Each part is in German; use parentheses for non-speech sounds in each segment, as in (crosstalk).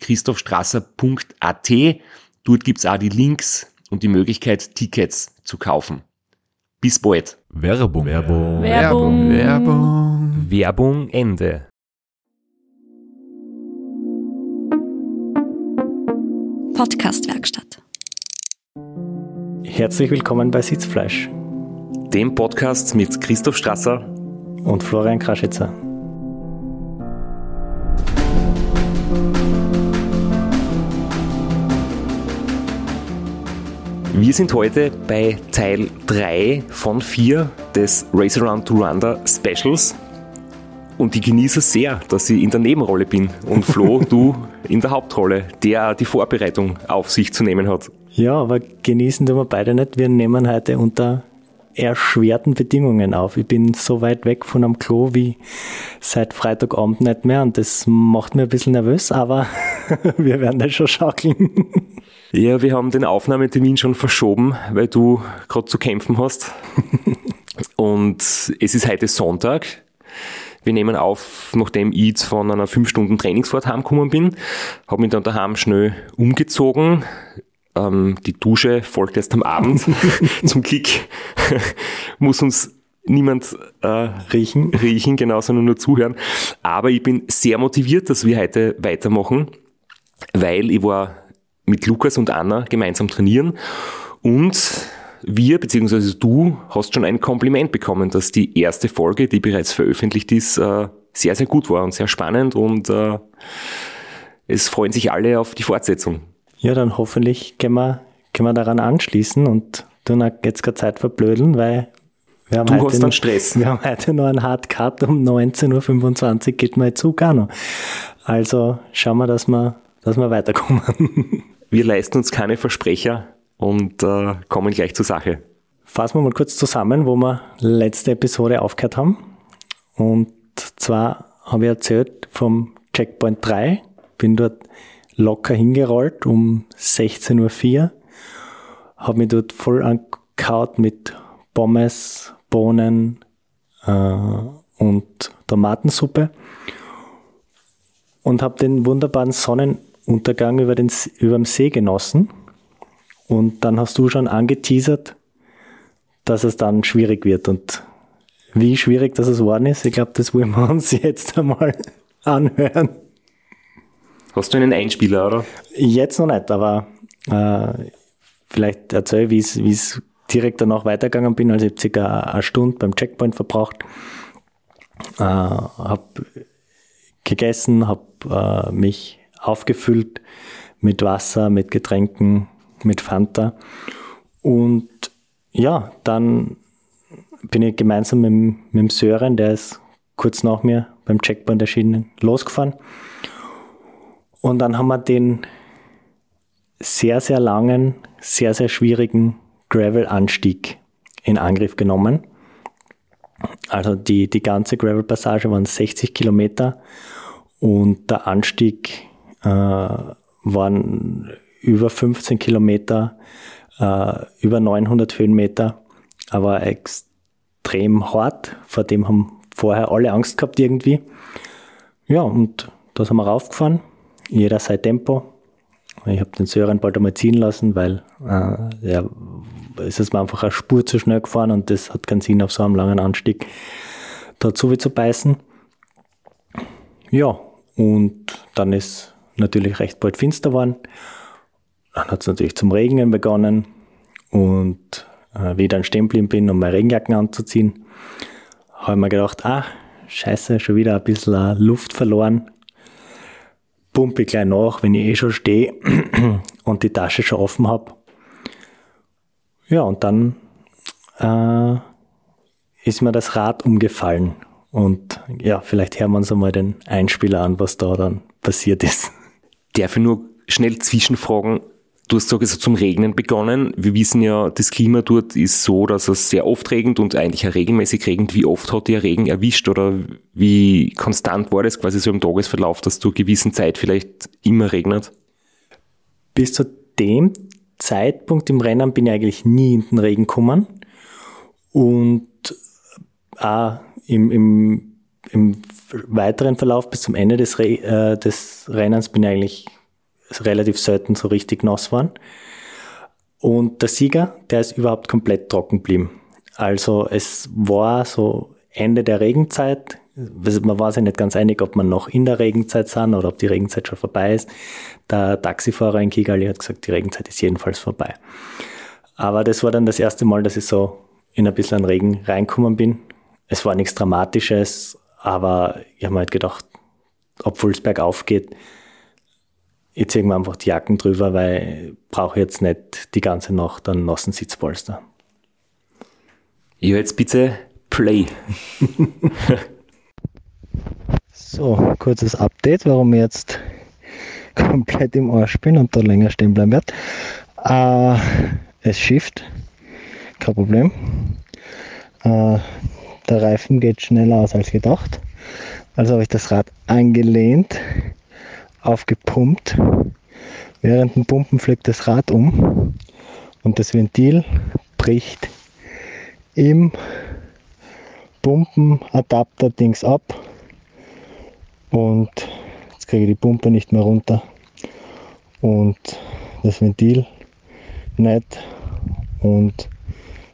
www.christophstrasser.at. Dort gibt's auch die Links und die Möglichkeit, Tickets zu kaufen. Bis bald. Werbung. Werbung. Werbung. Werbung. Werbung Ende. Podcastwerkstatt. Herzlich willkommen bei Sitzfleisch Dem Podcast mit Christoph Strasser und Florian Kraschitzer. Wir sind heute bei Teil 3 von 4 des Race Around Rwanda Specials. Und ich genieße sehr, dass ich in der Nebenrolle bin und Flo, (laughs) du in der Hauptrolle, der die Vorbereitung auf sich zu nehmen hat. Ja, aber genießen tun wir beide nicht. Wir nehmen heute unter erschwerten Bedingungen auf. Ich bin so weit weg von am Klo wie seit Freitagabend nicht mehr und das macht mir ein bisschen nervös, aber (laughs) wir werden das schon schaukeln. Ja, wir haben den Aufnahmetermin schon verschoben, weil du gerade zu kämpfen hast. (laughs) Und es ist heute Sonntag. Wir nehmen auf, nachdem ich jetzt von einer 5 Stunden Trainingsfahrt heimgekommen bin, habe mich dann daheim schnell umgezogen. Ähm, die Dusche folgt erst am Abend. (laughs) Zum Glück (laughs) muss uns niemand äh, Riechen. riechen, genau, sondern nur zuhören. Aber ich bin sehr motiviert, dass wir heute weitermachen, weil ich war mit Lukas und Anna gemeinsam trainieren und wir, beziehungsweise du, hast schon ein Kompliment bekommen, dass die erste Folge, die bereits veröffentlicht ist, äh, sehr, sehr gut war und sehr spannend und äh, es freuen sich alle auf die Fortsetzung. Ja, dann hoffentlich können wir, können wir daran anschließen und tun jetzt keine Zeit verblödeln, weil wir haben, Du heute, hast dann Stress. (laughs) wir haben heute noch einen Hard Cut um 19.25 Uhr geht Zug auch noch. Also schauen wir, dass wir, dass wir weiterkommen. (laughs) Wir leisten uns keine Versprecher und äh, kommen gleich zur Sache. Fassen wir mal kurz zusammen, wo wir letzte Episode aufgehört haben. Und zwar habe ich erzählt vom Checkpoint 3, bin dort locker hingerollt um 16.04 Uhr, habe mich dort voll angekaut mit Pommes, Bohnen äh, und Tomatensuppe und habe den wunderbaren Sonnenuntergang über den, über dem See genossen. Und dann hast du schon angeteasert, dass es dann schwierig wird. Und wie schwierig das geworden ist, ich glaube, das wollen wir uns (laughs) jetzt einmal anhören. Hast du einen Einspieler, oder? Jetzt noch nicht, aber äh, vielleicht erzähle ich, wie es- direkt danach weitergegangen bin. Also ich habe circa eine Stunde beim Checkpoint verbracht, äh, habe gegessen, habe äh, mich aufgefüllt mit Wasser, mit Getränken, mit Fanta und ja, dann bin ich gemeinsam mit, dem- mit dem Sören, der ist kurz nach mir beim Checkpoint erschienen, losgefahren. Und dann haben wir den sehr, sehr langen, sehr, sehr schwierigen Gravel-Anstieg in Angriff genommen. Also die, die ganze Gravel-Passage waren 60 Kilometer und der Anstieg äh, waren über 15 Kilometer, äh, über 900 Höhenmeter, aber extrem hart. Vor dem haben vorher alle Angst gehabt irgendwie. Ja, und da sind wir raufgefahren. Jeder sein Tempo. Ich habe den Sören bald einmal ziehen lassen, weil äh, ja, es ist mir einfach eine Spur zu schnell gefahren und das hat keinen Sinn auf so einem langen Anstieg dazu wie zu beißen. Ja, und dann ist natürlich recht bald finster geworden. Dann hat es natürlich zum Regnen begonnen und äh, wie ich dann stehen bin, um meine Regenjacken anzuziehen, habe ich mir gedacht, ah, scheiße, schon wieder ein bisschen Luft verloren. Pumpe gleich nach, wenn ich eh schon stehe (clears throat) und die Tasche schon offen habe. Ja, und dann äh, ist mir das Rad umgefallen. Und ja, vielleicht hören wir uns einmal den Einspieler an, was da dann passiert ist. Darf ich nur schnell zwischenfragen? Du hast gesagt, es hat zum Regnen begonnen. Wir wissen ja, das Klima dort ist so, dass es sehr oft regnet und eigentlich auch regelmäßig regnet. Wie oft hat dir Regen erwischt oder wie konstant war das quasi so im Tagesverlauf, dass du gewissen Zeit vielleicht immer regnet? Bis zu dem Zeitpunkt im Rennen bin ich eigentlich nie in den Regen gekommen. Und auch im, im, im weiteren Verlauf bis zum Ende des, Re äh, des Rennens bin ich eigentlich relativ selten so richtig nass waren. Und der Sieger, der ist überhaupt komplett trocken geblieben. Also es war so Ende der Regenzeit. Man war sich nicht ganz einig, ob man noch in der Regenzeit sind oder ob die Regenzeit schon vorbei ist. Der Taxifahrer in Kigali hat gesagt, die Regenzeit ist jedenfalls vorbei. Aber das war dann das erste Mal, dass ich so in ein bisschen Regen reinkommen bin. Es war nichts Dramatisches, aber ich habe mir halt gedacht, obwohl es bergauf geht, ich ziehe mir einfach die Jacken drüber, weil ich brauche jetzt nicht die ganze Nacht einen nassen Sitzpolster. Ja, jetzt bitte Play. (laughs) so, kurzes Update, warum ich jetzt (laughs) komplett im Arsch bin und da länger stehen bleiben werde. Äh, es schifft, kein Problem. Äh, der Reifen geht schneller aus als gedacht. Also habe ich das Rad angelehnt aufgepumpt. Während dem Pumpen fliegt das Rad um und das Ventil bricht im Pumpenadapter-Dings ab und jetzt kriege ich die Pumpe nicht mehr runter und das Ventil nicht und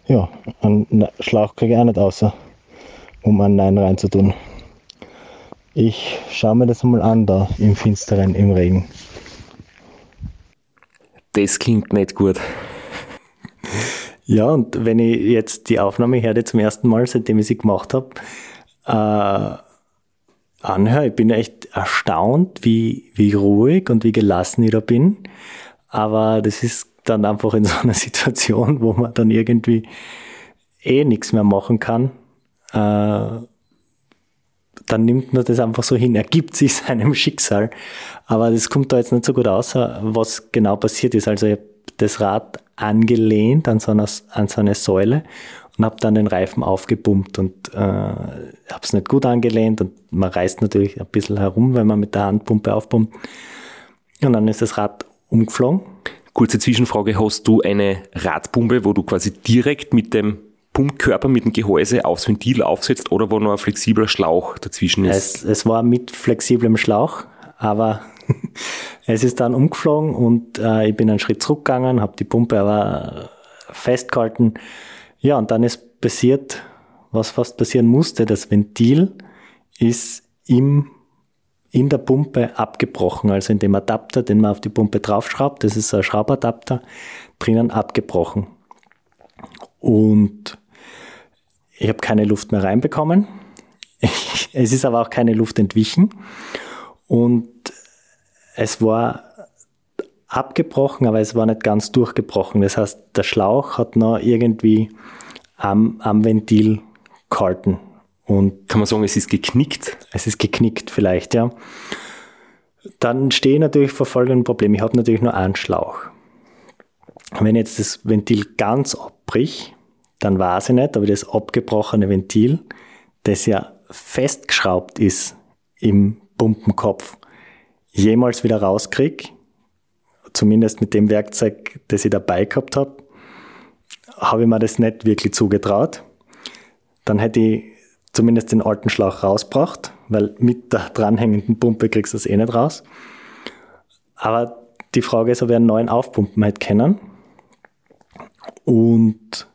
ja, einen Schlauch kriege ich auch nicht außer, um einen Nein reinzutun. Ich schaue mir das mal an da im Finsteren, im Regen. Das klingt nicht gut. Ja, und wenn ich jetzt die Aufnahme herde zum ersten Mal, seitdem ich sie gemacht habe, äh, anhöre, ich bin echt erstaunt, wie, wie ruhig und wie gelassen ich da bin. Aber das ist dann einfach in so einer (laughs) Situation, wo man dann irgendwie eh nichts mehr machen kann. Äh, dann nimmt man das einfach so hin, ergibt sich (laughs) seinem Schicksal. Aber das kommt da jetzt nicht so gut aus, was genau passiert ist. Also ich habe das Rad angelehnt an so, eine, an so eine Säule und habe dann den Reifen aufgepumpt und äh, habe es nicht gut angelehnt und man reißt natürlich ein bisschen herum, wenn man mit der Handpumpe aufpumpt. Und dann ist das Rad umgeflogen. Kurze Zwischenfrage, hast du eine Radpumpe, wo du quasi direkt mit dem Pumpkörper mit dem Gehäuse aufs Ventil aufsetzt oder wo noch ein flexibler Schlauch dazwischen ist? Es, es war mit flexiblem Schlauch, aber (laughs) es ist dann umgeflogen und äh, ich bin einen Schritt zurückgegangen, habe die Pumpe aber festgehalten. Ja, und dann ist passiert, was fast passieren musste. Das Ventil ist im, in der Pumpe abgebrochen, also in dem Adapter, den man auf die Pumpe draufschraubt. Das ist ein Schraubadapter, drinnen abgebrochen. Und ich habe keine Luft mehr reinbekommen. (laughs) es ist aber auch keine Luft entwichen. Und es war abgebrochen, aber es war nicht ganz durchgebrochen. Das heißt, der Schlauch hat noch irgendwie am, am Ventil gehalten. Und Kann man sagen, es ist geknickt? Es ist geknickt vielleicht, ja. Dann stehe ich natürlich vor folgendem Problem. Ich habe natürlich nur einen Schlauch. Wenn jetzt das Ventil ganz abbricht, dann weiß ich nicht, aber das abgebrochene Ventil, das ja festgeschraubt ist im Pumpenkopf, jemals wieder rauskriege, zumindest mit dem Werkzeug, das ich dabei gehabt habe, habe ich mir das nicht wirklich zugetraut. Dann hätte ich zumindest den alten Schlauch rausgebracht, weil mit der dranhängenden Pumpe kriegst du das eh nicht raus. Aber die Frage ist, ob ich einen neuen aufpumpen hätte können. Und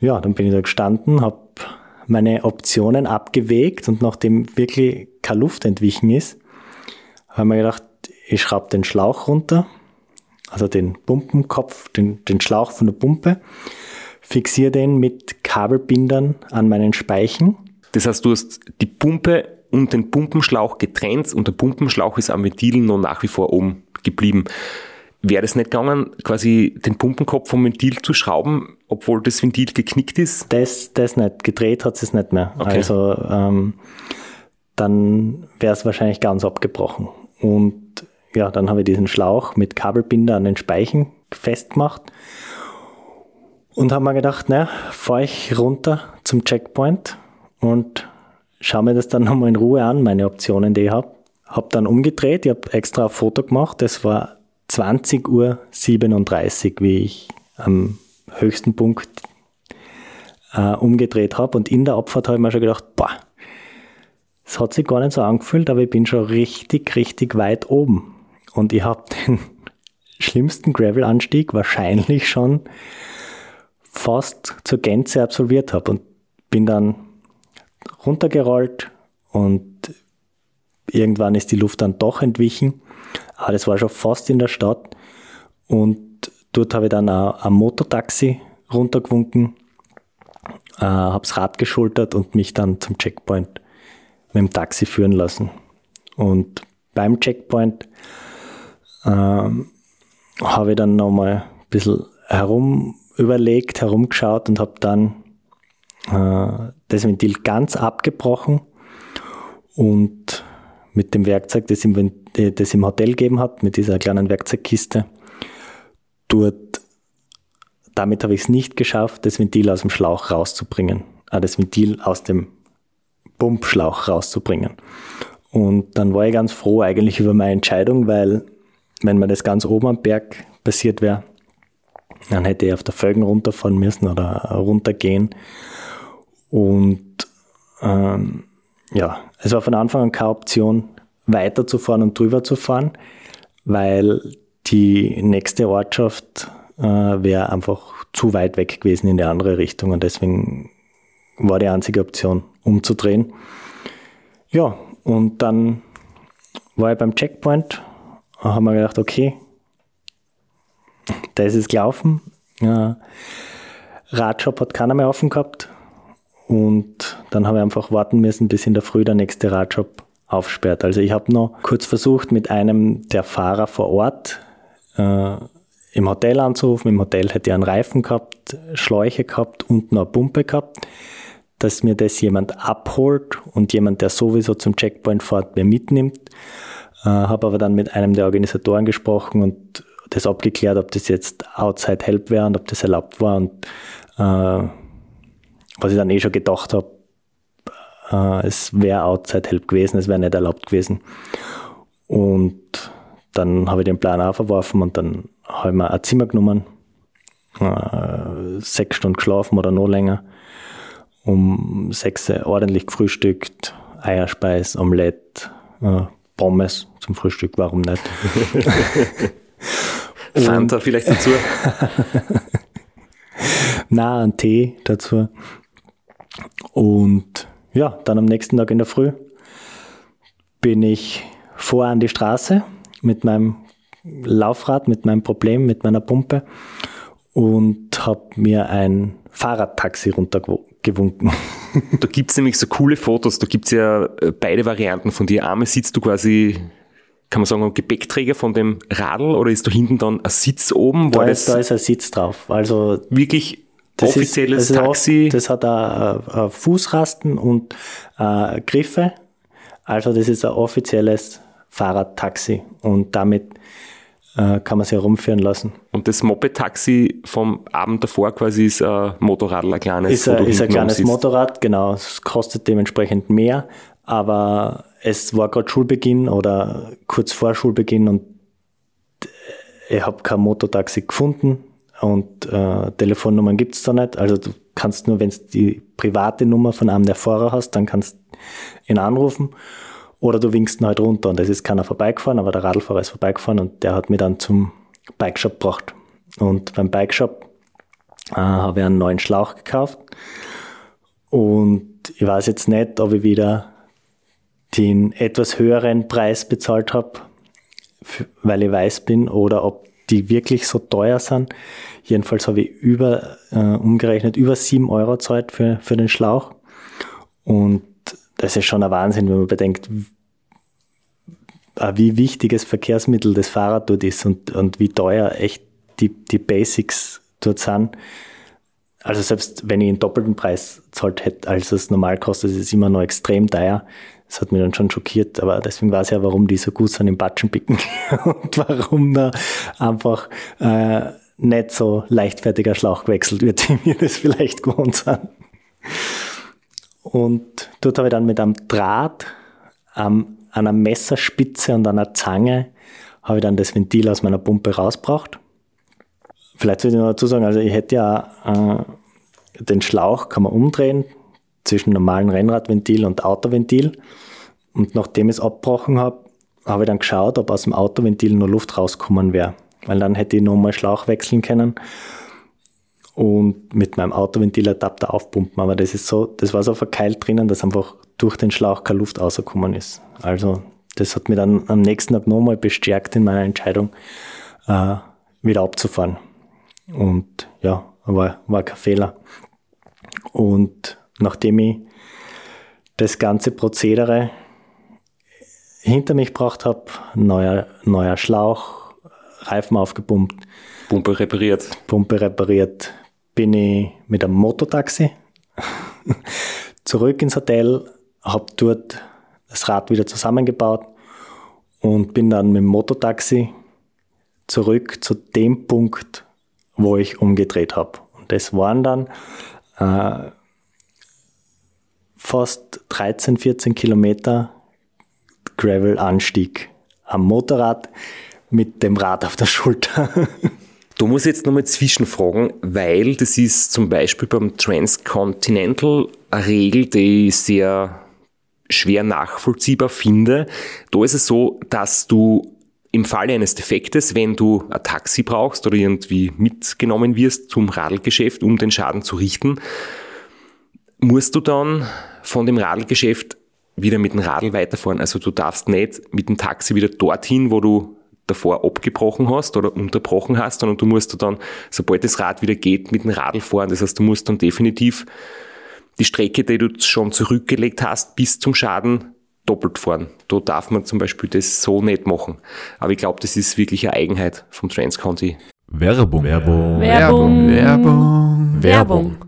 ja, dann bin ich da gestanden, habe meine Optionen abgewegt und nachdem wirklich keine Luft entwichen ist, habe ich mir gedacht, ich schraube den Schlauch runter, also den Pumpenkopf, den, den Schlauch von der Pumpe, fixiere den mit Kabelbindern an meinen Speichen. Das heißt, du hast die Pumpe und den Pumpenschlauch getrennt und der Pumpenschlauch ist am Ventil noch nach wie vor oben geblieben. Wäre das nicht gegangen, quasi den Pumpenkopf vom Ventil zu schrauben, obwohl das Ventil geknickt ist? Das, das nicht. Gedreht hat es nicht mehr. Okay. Also ähm, dann wäre es wahrscheinlich ganz abgebrochen. Und ja, dann habe ich diesen Schlauch mit Kabelbinder an den Speichen festgemacht und habe mir gedacht, naja, fahre ich runter zum Checkpoint und schaue mir das dann (laughs) nochmal in Ruhe an, meine Optionen, die ich habe. Habe dann umgedreht, ich habe extra ein Foto gemacht, das war 20.37 Uhr, wie ich am höchsten Punkt äh, umgedreht habe. Und in der Abfahrt habe ich mir schon gedacht, boah, es hat sich gar nicht so angefühlt, aber ich bin schon richtig, richtig weit oben. Und ich habe (laughs) den schlimmsten Gravel-Anstieg wahrscheinlich schon fast zur Gänze absolviert habe und bin dann runtergerollt und irgendwann ist die Luft dann doch entwichen. Aber das war schon fast in der Stadt und dort habe ich dann auch ein Motortaxi runtergewunken, äh, habe das Rad geschultert und mich dann zum Checkpoint mit dem Taxi führen lassen. Und beim Checkpoint ähm, habe ich dann nochmal ein bisschen herum überlegt, herumgeschaut und habe dann äh, das Ventil ganz abgebrochen und mit dem Werkzeug, das im, Das im Hotel gegeben hat, mit dieser kleinen Werkzeugkiste, dort, damit habe ich es nicht geschafft, das Ventil aus dem Schlauch rauszubringen, äh, das Ventil aus dem Pumpschlauch rauszubringen. Und dann war ich ganz froh eigentlich über meine Entscheidung, weil wenn mir das ganz oben am Berg passiert wäre, dann hätte ich auf der Felgen runterfahren müssen oder runtergehen. Und ähm, ja, es war von Anfang an keine Option, weiterzufahren und drüber zu fahren, weil die nächste Ortschaft äh, wäre einfach zu weit weg gewesen in die andere Richtung und deswegen war die einzige Option, umzudrehen. Ja, und dann war ich beim Checkpoint, haben wir gedacht, okay, das ist gelaufen. Ja, Radshop hat keiner mehr offen gehabt. Und dann habe ich einfach warten müssen, bis in der Früh der nächste Radshop aufsperrt. Also ich habe noch kurz versucht, mit einem der Fahrer vor Ort äh, im Hotel anzurufen. Im Hotel hätte ich einen Reifen gehabt, Schläuche gehabt und noch eine Pumpe gehabt, dass mir das jemand abholt und jemand, der sowieso zum Checkpoint fährt, mir mitnimmt. Äh, habe aber dann mit einem der Organisatoren gesprochen und das abgeklärt, ob das jetzt Outside Help wäre und ob das erlaubt war. Und äh, was ich dann eh schon gedacht habe, äh, es wäre Outside Help gewesen, es wäre nicht erlaubt gewesen. Und dann habe ich den Plan auch verworfen und dann habe ich mir ein Zimmer genommen, äh, sechs Stunden geschlafen oder noch länger, um sechs ordentlich gefrühstückt, Eierspeis, Omelette, äh, Pommes zum Frühstück, warum nicht? (laughs) Fanta vielleicht dazu. (laughs) Na, einen Tee dazu. Und ja, dann am nächsten Tag in der Früh bin ich vor an die Straße mit meinem Laufrad, mit meinem Problem, mit meiner Pumpe und habe mir ein Fahrradtaxi runtergewunken. Da gibt's nämlich so coole Fotos, da gibt's ja äh, beide Varianten von dir. Einmal sitzt du quasi, kann man sagen, am Gepäckträger von dem Radl oder ist da hinten dann ein Sitz oben? Da ist, da ist ein Sitz drauf. Also wirklich das offizielles ist, also Taxi? Das hat auch, äh, äh, Fußrasten und äh, Griffe. Also das ist ein offizielles Fahrradtaxi und damit äh, kann man sich herumführen lassen. Und das Moped-Taxi vom Abend davor quasi ist ein Motorradl, ein kleines. Ist ein, ist ein kleines. Motorrad, genau. Es kostet dementsprechend mehr, aber es war gerade Schulbeginn oder kurz vor Schulbeginn und ich habe kein Motortaxi gefunden und äh, Telefonnummern gibt es da nicht. Also du kannst nur, wenn du die private Nummer von einem der Fahrer hast, dann kannst du ihn anrufen oder du winkst ihn halt runter und es ist keiner vorbeigefahren, aber der Radlfahrer ist vorbeigefahren und der hat mich dann zum Bikeshop gebracht. Und beim Bikeshop äh, habe ich einen neuen Schlauch gekauft und ich weiß jetzt nicht, ob ich wieder den etwas höheren Preis bezahlt habe, weil ich weiß bin oder ob die wirklich so teuer sind. Jedenfalls habe ich über, äh, umgerechnet, über 7 Euro gezahlt für, für den Schlauch. Und das ist schon ein Wahnsinn, wenn man bedenkt, äh, wie wichtiges Verkehrsmittel das Fahrrad dort ist und, und wie teuer echt die, die Basics dort sind. Also selbst wenn ich einen doppelten Preis zahlt hätte, als es normal kostet, ist es immer noch extrem teuer. Das hat mich dann schon schockiert, aber deswegen weiß ich ja, warum die so gut sind im Batschenpicken (laughs) und warum da einfach äh, nicht so leichtfertiger Schlauch gewechselt wird, (laughs) wie wir das vielleicht gewohnt sind. Und dort habe ich dann mit einem Draht, ähm, einer Messerspitze und einer Zange habe ich dann das Ventil aus meiner Pumpe rausgebracht. Vielleicht sollte ich noch dazu sagen, also ich hätte ja äh, den Schlauch kann man umdrehen zwischen normalen Rennradventil und Autoventil. Und nachdem ich es abgebrochen habe, habe ich dann geschaut, ob aus dem Autoventil nur Luft rauskommen wäre. Weil dann hätte ich nochmal Schlauch wechseln können und mit meinem Autoventiladapter aufpumpen. Aber das ist so, das war so verkeilt drinnen, dass einfach durch den Schlauch keine Luft rausgekommen ist. Also das hat mich dann am nächsten Tag nochmal bestärkt in meiner Entscheidung, äh, wieder abzufahren. Und ja, war, war kein Fehler. Und nachdem ich das ganze Prozedere hinter mich gebracht habe, neuer, neuer Schlauch, Reifen aufgepumpt, Pumpe repariert. Pumpe repariert, bin ich mit einem Mototaxi (laughs) zurück ins Hotel, habe dort das Rad wieder zusammengebaut und bin dann mit dem Mototaxi zurück zu dem Punkt, wo ich umgedreht habe. Und das waren dann äh, fast 13, 14 Kilometer Gravel-Anstieg am Motorrad mit dem Rad auf der Schulter. (laughs) Da muss ich jetzt nochmal zwischenfragen, weil das ist zum Beispiel beim Transcontinental eine Regel, die ich sehr schwer nachvollziehbar finde. Da ist es so, dass du im Falle eines Defektes, wenn du ein Taxi brauchst oder irgendwie mitgenommen wirst zum Radlgeschäft, um den Schaden zu richten, musst du dann von dem Radlgeschäft wieder mit dem Radl weiterfahren. Also du darfst nicht mit dem Taxi wieder dorthin, wo du davor abgebrochen hast oder unterbrochen hast, sondern du musst dann, sobald das Rad wieder geht, mit dem Radl fahren. Das heißt, du musst dann definitiv die Strecke, die du schon zurückgelegt hast, bis zum Schaden doppelt fahren. Da darf man zum Beispiel das so nicht machen. Aber ich glaube, das ist wirklich eine Eigenheit vom Transconti. Werbung. Werbung. Werbung. Werbung. Werbung.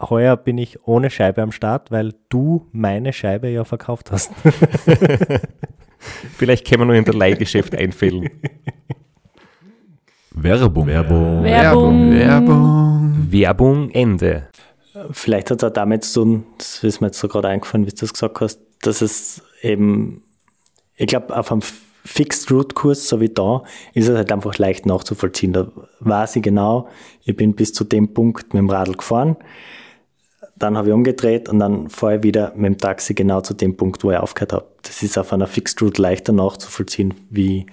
Heuer bin ich ohne Scheibe am Start, weil du meine Scheibe ja verkauft hast. (laughs) Vielleicht können wir nur in der Leihgeschäft einfällen. Werbung. Werbung. Werbung. Werbung. Werbung Ende. Vielleicht hat es auch damit zu tun, das ist mir jetzt so gerade eingefallen, wie du das gesagt hast, dass es eben, ich glaube, auf einem Fixed Route Kurs, so wie da, ist es halt einfach leicht nachzuvollziehen. Da weiß ich genau, ich bin bis zu dem Punkt mit dem Radl gefahren, dann habe ich umgedreht und dann fahre ich wieder mit dem Taxi genau zu dem Punkt, wo ich aufgehört habe. Das ist auf einer Fixed Route leichter nachzuvollziehen wie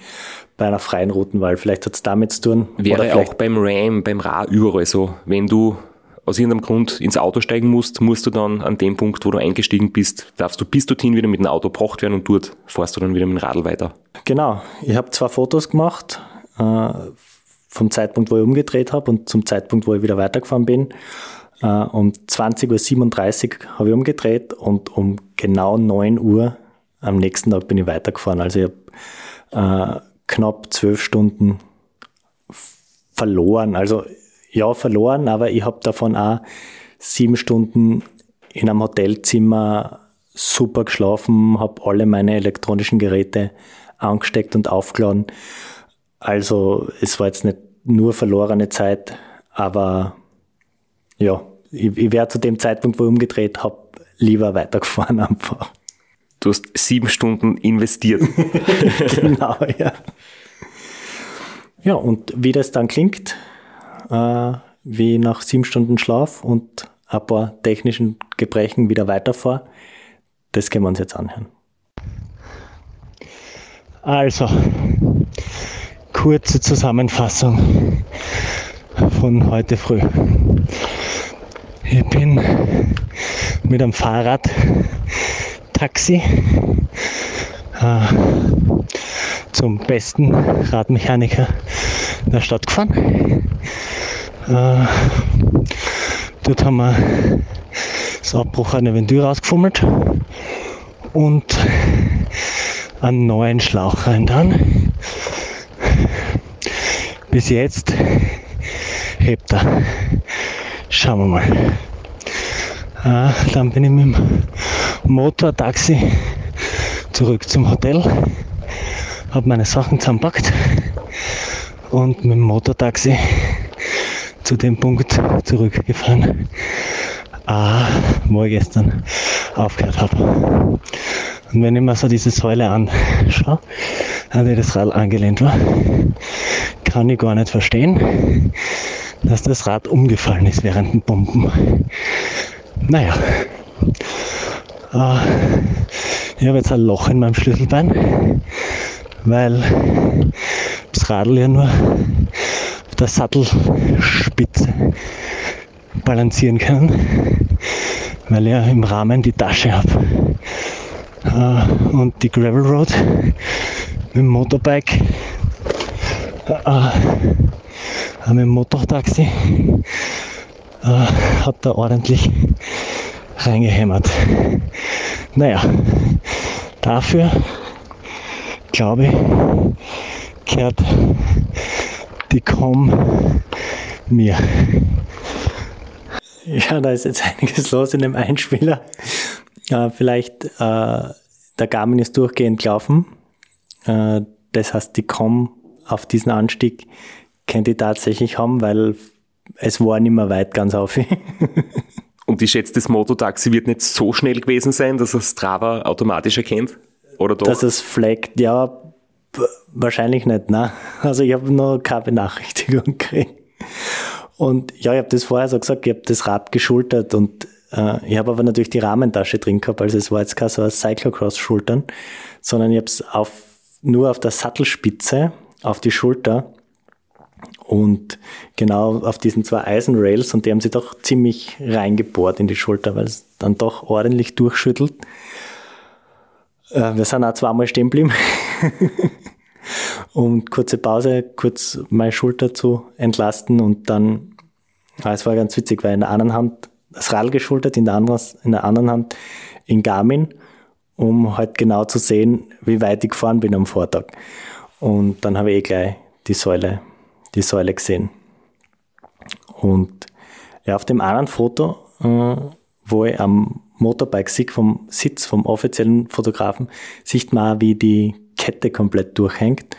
bei einer freien Routenwahl. Vielleicht hat es damit zu tun. Wäre auch beim Ram, beim Ra überall so. Wenn du aus irgendeinem Grund ins Auto steigen musst, musst du dann an dem Punkt, wo du eingestiegen bist, darfst du bis dorthin wieder mit dem Auto gebracht werden und dort fährst du dann wieder mit dem Radl weiter. Genau, ich habe zwei Fotos gemacht, äh, vom Zeitpunkt, wo ich umgedreht habe und zum Zeitpunkt, wo ich wieder weitergefahren bin. Äh, um 20.37 Uhr habe ich umgedreht und um genau 9 Uhr am nächsten Tag bin ich weitergefahren. Also ich habe äh, knapp zwölf Stunden verloren. Also ja, verloren, aber ich habe davon auch sieben Stunden in einem Hotelzimmer super geschlafen, habe alle meine elektronischen Geräte angesteckt und aufgeladen. Also es war jetzt nicht nur verlorene Zeit, aber ja, ich, ich wäre zu dem Zeitpunkt, wo ich umgedreht habe, lieber weitergefahren einfach. Du hast sieben Stunden investiert. (laughs) genau, ja. Ja, und wie das dann klingt, äh, wie nach sieben Stunden Schlaf und ein paar technischen Gebrechen wieder weiterfahre, das können wir uns jetzt anhören. Also, kurze Zusammenfassung von heute früh. Ich bin mit einem Fahrrad Taxi äh, zum besten Radmechaniker der Stadt gefahren. Äh, dort haben wir das abbruchene Ventil rausgefummelt und einen neuen Schlauch rein dann. Bis jetzt hebt er. Schauen wir mal. Äh, dann bin ich mit dem Motortaxi zurück zum Hotel, habe meine Sachen zusammenpackt und mit dem Motortaxi zu dem Punkt zurückgefahren, ah, wo ich gestern aufgehört habe. Und wenn ich mir so diese Säule anschaue, an der das Rad angelehnt war, kann ich gar nicht verstehen, dass das Rad umgefallen ist während dem Pumpen. Naja, äh, ich habe jetzt ein Loch in meinem Schlüsselbein, weil das Radl ja nur auf der Sattelspitze balancieren kann, weil ich ja im Rahmen die Tasche habe. Äh, und die Gravel Road mit dem Motorbike, äh, mit dem Motortaxi, äh, hat da ordentlich reingehämmert. Naja, dafür glaube ich, kehrt die Com mir. (laughs) Ja, da ist jetzt einiges los in dem Einspieler. Äh, vielleicht, äh, der Garmin ist durchgehend gelaufen. Äh, das heißt, die Com auf diesen Anstieg könnte ich tatsächlich haben, weil es war nicht mehr weit ganz auf. (laughs) Und ich schätze, das Mototaxi wird nicht so schnell gewesen sein, dass es Strava automatisch erkennt? Oder doch? Dass es flaggt, ja, wahrscheinlich nicht, ne? Also ich habe noch keine Benachrichtigung gekriegt. Und ja, ich habe das vorher so gesagt, ich habe das Rad geschultert und äh, ich habe aber natürlich die Rahmentasche drin gehabt, also es war jetzt kein so ein Cyclocross-Schultern, sondern ich habe es auf, nur auf der Sattelspitze auf die Schulter und genau auf diesen zwei Eisenrails und die haben sie doch ziemlich reingebohrt in die Schulter, weil es dann doch ordentlich durchschüttelt. Äh, wir sind auch zweimal stehen geblieben. (laughs) um kurze Pause, kurz meine Schulter zu entlasten und dann, ah, es war ganz witzig, weil in der einen Hand das Rad geschultert, in der anderen, in der anderen Hand in Garmin, um halt genau zu sehen, wie weit ich gefahren bin am Vortag. Und dann habe ich eh gleich die Säule, die Säule gesehen. Und ja, auf dem anderen Foto, äh, wo ich am Motorbike sehe, vom Sitz vom offiziellen Fotografen, sieht man auch, wie die Kette komplett durchhängt.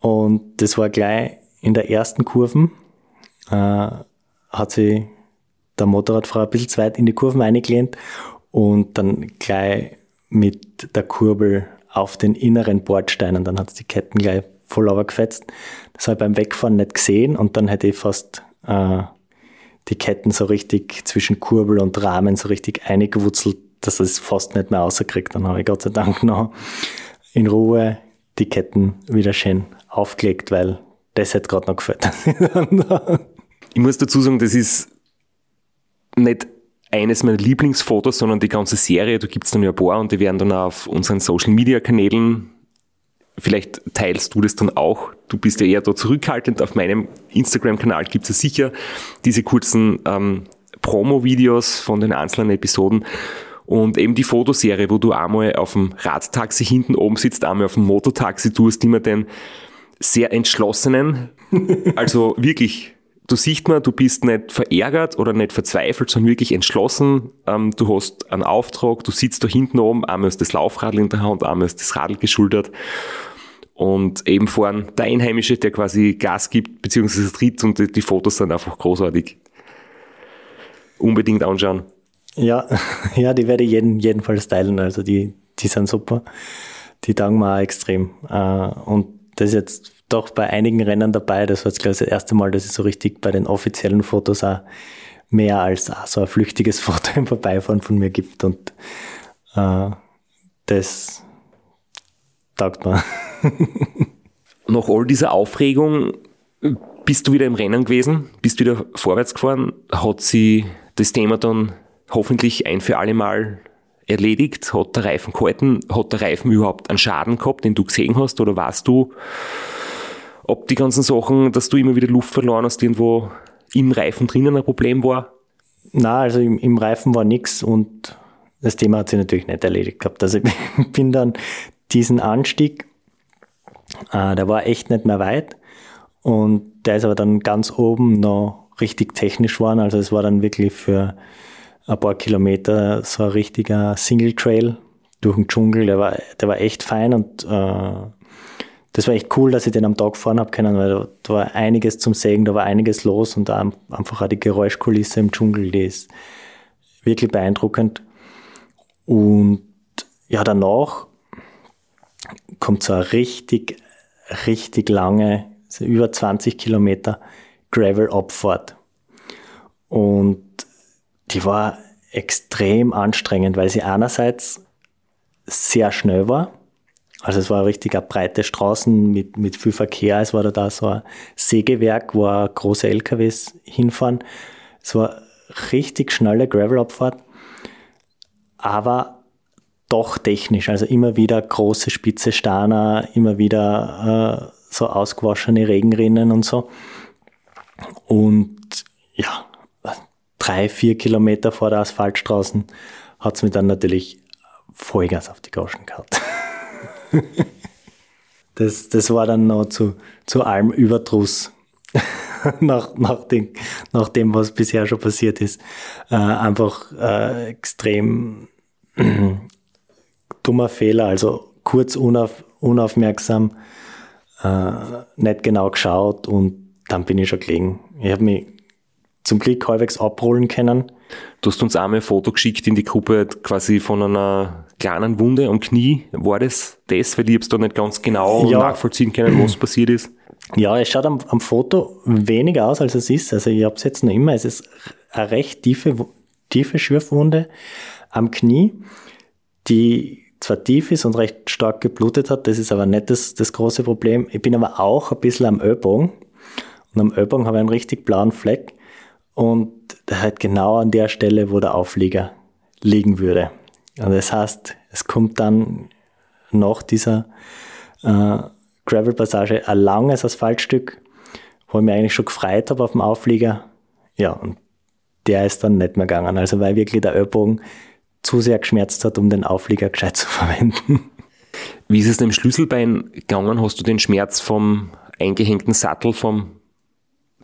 Und das war gleich in der ersten Kurve, äh, hat sie der Motorradfahrer ein bisschen zu weit in die Kurven eingelehnt und dann gleich mit der Kurbel auf den inneren Bordsteinen. Dann hat es die Ketten gleich voll gefetzt. Das habe ich beim Wegfahren nicht gesehen und dann hätte ich fast äh, die Ketten so richtig zwischen Kurbel und Rahmen so richtig eingewurzelt, dass es fast nicht mehr rauskriegt. Dann habe ich Gott sei Dank noch in Ruhe die Ketten wieder schön aufgelegt, weil das hätte gerade noch gefällt. (laughs) ich muss dazu sagen, das ist nicht eines meiner Lieblingsfotos, sondern die ganze Serie. Da gibt es dann ja ein paar und die werden dann auf unseren Social Media Kanälen. Vielleicht teilst du das dann auch. Du bist ja eher da zurückhaltend. Auf meinem Instagram-Kanal gibt es ja sicher diese kurzen ähm, Promo-Videos von den einzelnen Episoden. Und eben die Fotoserie, wo du einmal auf dem Radtaxi hinten oben sitzt, einmal auf dem Mototaxi, du hast immer den sehr entschlossenen, (laughs) also wirklich du siehst man, du bist nicht verärgert oder nicht verzweifelt, sondern wirklich entschlossen. Ähm, du hast einen Auftrag, du sitzt da hinten oben, einmal ist das Laufrad in der Hand, einmal ist das Radl geschultert. Und eben vorn der Einheimische, der quasi Gas gibt, beziehungsweise tritt und die, die Fotos sind einfach großartig. Unbedingt anschauen. Ja, (laughs) ja, die werde ich jeden, jedenfalls teilen. Also die, die sind super. Die danken mir auch extrem. Äh, und das ist jetzt doch bei einigen Rennen dabei. Das war jetzt, glaube ich, das erste Mal, dass ich so richtig bei den offiziellen Fotos auch mehr als auch so ein flüchtiges (laughs) Foto im Vorbeifahren von mir gibt. Und äh, das taugt mir. (laughs) Nach all dieser Aufregung bist du wieder im Rennen gewesen, bist wieder vorwärts gefahren. Hat sie das Thema dann hoffentlich ein für alle Mal erledigt? Hat der Reifen gehalten? Hat der Reifen überhaupt einen Schaden gehabt, den du gesehen hast? Oder warst du, ob die ganzen Sachen, dass du immer wieder Luft verloren hast, irgendwo im Reifen drinnen ein Problem war? Na, also im, im Reifen war nichts und das Thema hat sich natürlich nicht erledigt gehabt. Also ich (laughs) bin dann diesen Anstieg, äh, der war echt nicht mehr weit und der ist aber dann ganz oben noch richtig technisch geworden. Also es war dann wirklich für ein paar Kilometer so ein richtiger Single Trail durch den Dschungel. Der war, der war echt fein und äh, das war echt cool, dass ich den am Tag fahren habe können, weil da, da, war einiges zum Sägen, da war einiges los und da einfach auch die Geräuschkulisse im Dschungel, die ist wirklich beeindruckend. Und ja, danach kommt so eine richtig, richtig lange, über 20 Kilometer Gravel-Abfahrt. Und die war extrem anstrengend, weil sie einerseits sehr schnell war. Also es war richtig eine breite Straßen mit, mit viel Verkehr. Es war da, da so ein Sägewerk, wo große LKWs hinfahren. Es war richtig schnelle Gravelabfahrt, aber doch technisch. Also immer wieder große spitze Steine, immer wieder äh, so ausgewaschene Regenrinnen und so. Und ja, drei, vier Kilometer vor der Asphaltstraße hat es mir dann natürlich Vollgas auf die Goschen gehabt. (laughs) das, das war dann noch zu, zu allem Überdruss. (laughs) nach, nach, dem, nach dem, was bisher schon passiert ist. Äh, einfach äh, extrem (clears throat) dummer Fehler, also kurz unauf, unaufmerksam, äh, nicht genau geschaut und dann bin ich schon gelegen. Ich habe mich zum Glück halbwegs abrollen können. Du hast uns einmal ein Foto geschickt in die Gruppe quasi von einer kleinen Wunde am Knie. War das das? Weil ich es da nicht ganz genau ja. nachvollziehen können, was passiert ist. Ja, es schaut am, am Foto weniger aus, als es ist. Also ich habe es jetzt noch immer. Es ist eine recht tiefe, tiefe Schürfwunde am Knie, die zwar tief ist und recht stark geblutet hat, das ist aber nicht das, das große Problem. Ich bin aber auch ein bisschen am Ellbogen und am Ellbogen habe ich einen richtig blauen Fleck und halt genau an der Stelle, wo der Auflieger liegen würde. Und das heißt, es kommt dann nach dieser äh, Gravel-Passage ein langes Asphaltstück, wo ich mich eigentlich schon gefreut habe auf dem Auflieger. Ja, und der ist dann nicht mehr gegangen. Also weil wirklich der Ellbogen zu sehr geschmerzt hat, um den Auflieger gescheit zu (laughs) verwenden. Wie ist es dem Schlüsselbein gegangen? Hast du den Schmerz vom eingehängten Sattel vom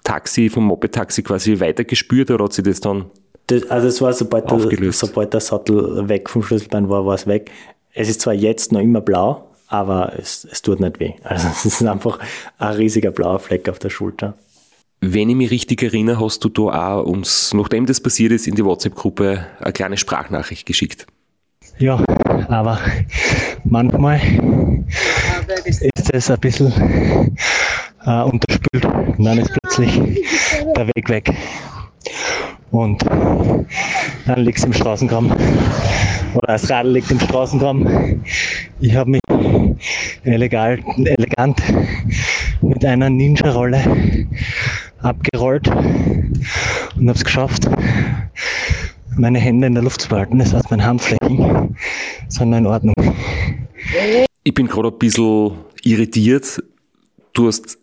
Taxi, vom Moped-Taxi quasi weitergespürt oder hat sich das dann das, also es war, sobald der, sobald der Sattel weg vom Schlüsselbein war, war es weg. Es ist zwar jetzt noch immer blau, aber es, es tut nicht weh. Also (laughs) es ist einfach ein riesiger blauer Fleck auf der Schulter. Wenn ich mich richtig erinnere, hast du da auch uns, nachdem das passiert ist, in die WhatsApp-Gruppe eine kleine Sprachnachricht geschickt. Ja, aber manchmal ist es ein bisschen äh, unterspült dann ist plötzlich der Weg weg. Und dann liegt es im Straßengramm. Oder das Radl liegt im Straßengramm. Ich habe mich elegant, elegant mit einer Ninja-Rolle abgerollt und habe es geschafft, meine Hände in der Luft zu behalten. Das heißt, meine Handflächen sind in Ordnung. Ich bin gerade ein bisschen irritiert. Du hast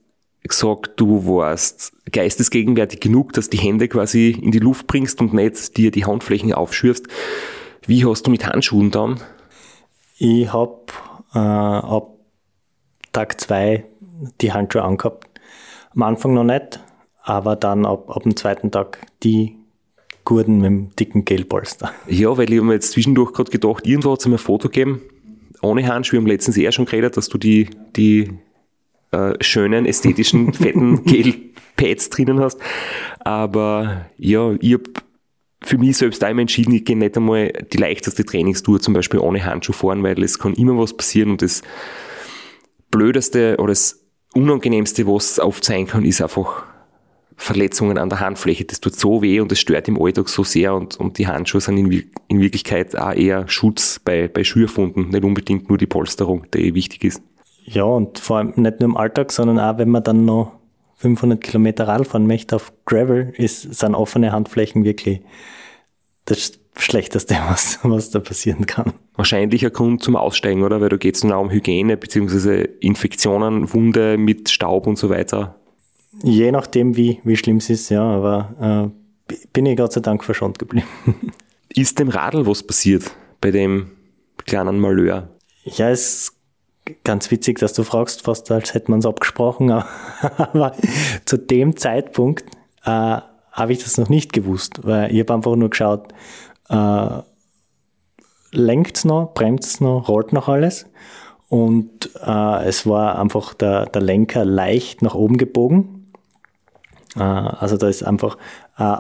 gesagt, du warst geistesgegenwärtig genug, dass die Hände quasi in die Luft bringst und nicht dir die Handflächen aufschürfst. Wie hast du mit Handschuhen dann? Ich habe äh, ab Tag zwei die Handschuhe angehabt. Am Anfang noch nicht, aber dann ab, ab dem zweiten Tag die Gurten mit dem dicken Gelpolster. Ja, weil ich habe mir jetzt zwischendurch gerade gedacht, irgendwo hat es mir ein Foto gegeben, ohne Handschuhe. Wir haben letztens eher schon geredet, dass du die, die äh, schönen, ästhetischen, (laughs) fetten Gel-Pads drinnen hast. Aber ja, ich habe für mich selbst einmal entschieden, ich gehe nicht einmal die leichteste Trainingstour zum Beispiel ohne Handschuh fahren, weil es kann immer was passieren und das Blödeste oder das Unangenehmste, was oft sein kann, ist einfach Verletzungen an der Handfläche. Das tut so weh und das stört im Alltag so sehr und, und die Handschuhe sind in, in Wirklichkeit auch eher Schutz bei, bei Schürfunden, nicht unbedingt nur die Polsterung, die wichtig ist. Ja, und vor allem nicht nur im Alltag, sondern auch, wenn man dann noch 500 Kilometer Radl fahren möchte auf Gravel, ist, sind offene Handflächen wirklich das Schlechteste, (laughs) was, was da passieren kann. Wahrscheinlich ein Grund zum Aussteigen, oder? Weil da geht es nur um Hygiene bzw. Infektionen, Wunde mit Staub und so weiter. Je nachdem, wie, wie schlimm es ist, ja, aber äh, bin ich Gott sei Dank verschont geblieben. (laughs) Ist dem Radl was passiert bei dem kleinen Malheur? Ja, es ganz witzig, dass du fragst, fast als hätte man es abgesprochen, (laughs) aber zu dem Zeitpunkt äh, habe ich das noch nicht gewusst, weil ich habe einfach nur geschaut, äh, lenkt es noch, bremst es noch, rollt noch alles und äh, es war einfach der, der Lenker leicht nach oben gebogen. Äh, also da ist einfach äh,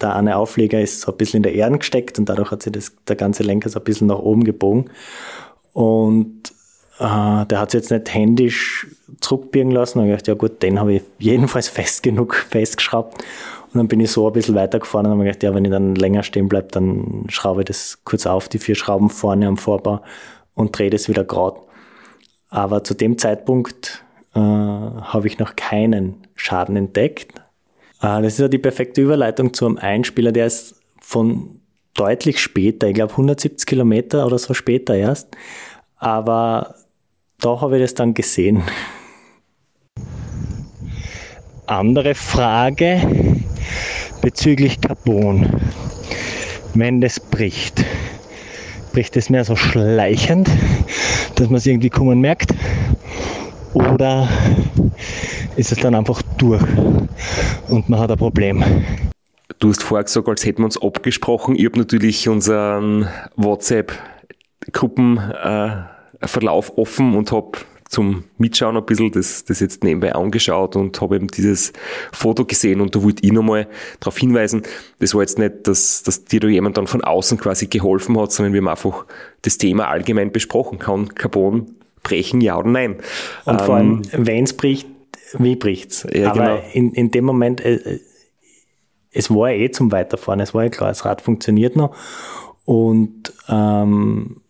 der eine Aufleger ist so ein bisschen in der Erde gesteckt und dadurch hat sich das, der ganze Lenker so ein bisschen nach oben gebogen. Und äh, der hat es jetzt nicht händisch zurückbiegen lassen. Und ich dachte, ja gut, den habe ich jedenfalls (laughs) fest genug festgeschraubt. Und dann bin ich so ein bisschen weitergefahren und habe gedacht, ja, wenn ich dann länger stehen bleibe, dann schraube ich das kurz auf, die vier Schrauben vorne am Vorbau und drehe das wieder gerade. Aber zu dem Zeitpunkt äh, habe ich noch keinen Schaden entdeckt. Äh, das ist ja die perfekte Überleitung zum Einspieler, der ist von deutlich später, ich glaube 170 Kilometer oder so später erst. Aber da habe ich das dann gesehen. Andere Frage bezüglich Carbon. Wenn das bricht, bricht es mehr so schleichend, dass man es irgendwie kommen merkt? Oder ist es dann einfach durch und man hat ein Problem? Du hast vorher gesagt, als hätten wir uns abgesprochen. Ich habe natürlich unseren WhatsApp-Gruppenverlauf äh, offen und habe zum Mitschauen ein bisschen das, das jetzt nebenbei angeschaut und habe eben dieses Foto gesehen und da wollte ich nochmal darauf hinweisen, das war jetzt nicht, dass, dass dir da jemand dann von außen quasi geholfen hat, sondern wir haben einfach das Thema allgemein besprochen. Kann Carbon brechen, ja oder nein? Und ähm, vor allem, ähm, wenn es bricht, wie bricht's? Ja, Aber genau. in, in dem Moment, äh, es war eh zum Weiterfahren, es war ja klar, das Rad funktioniert noch und ähm,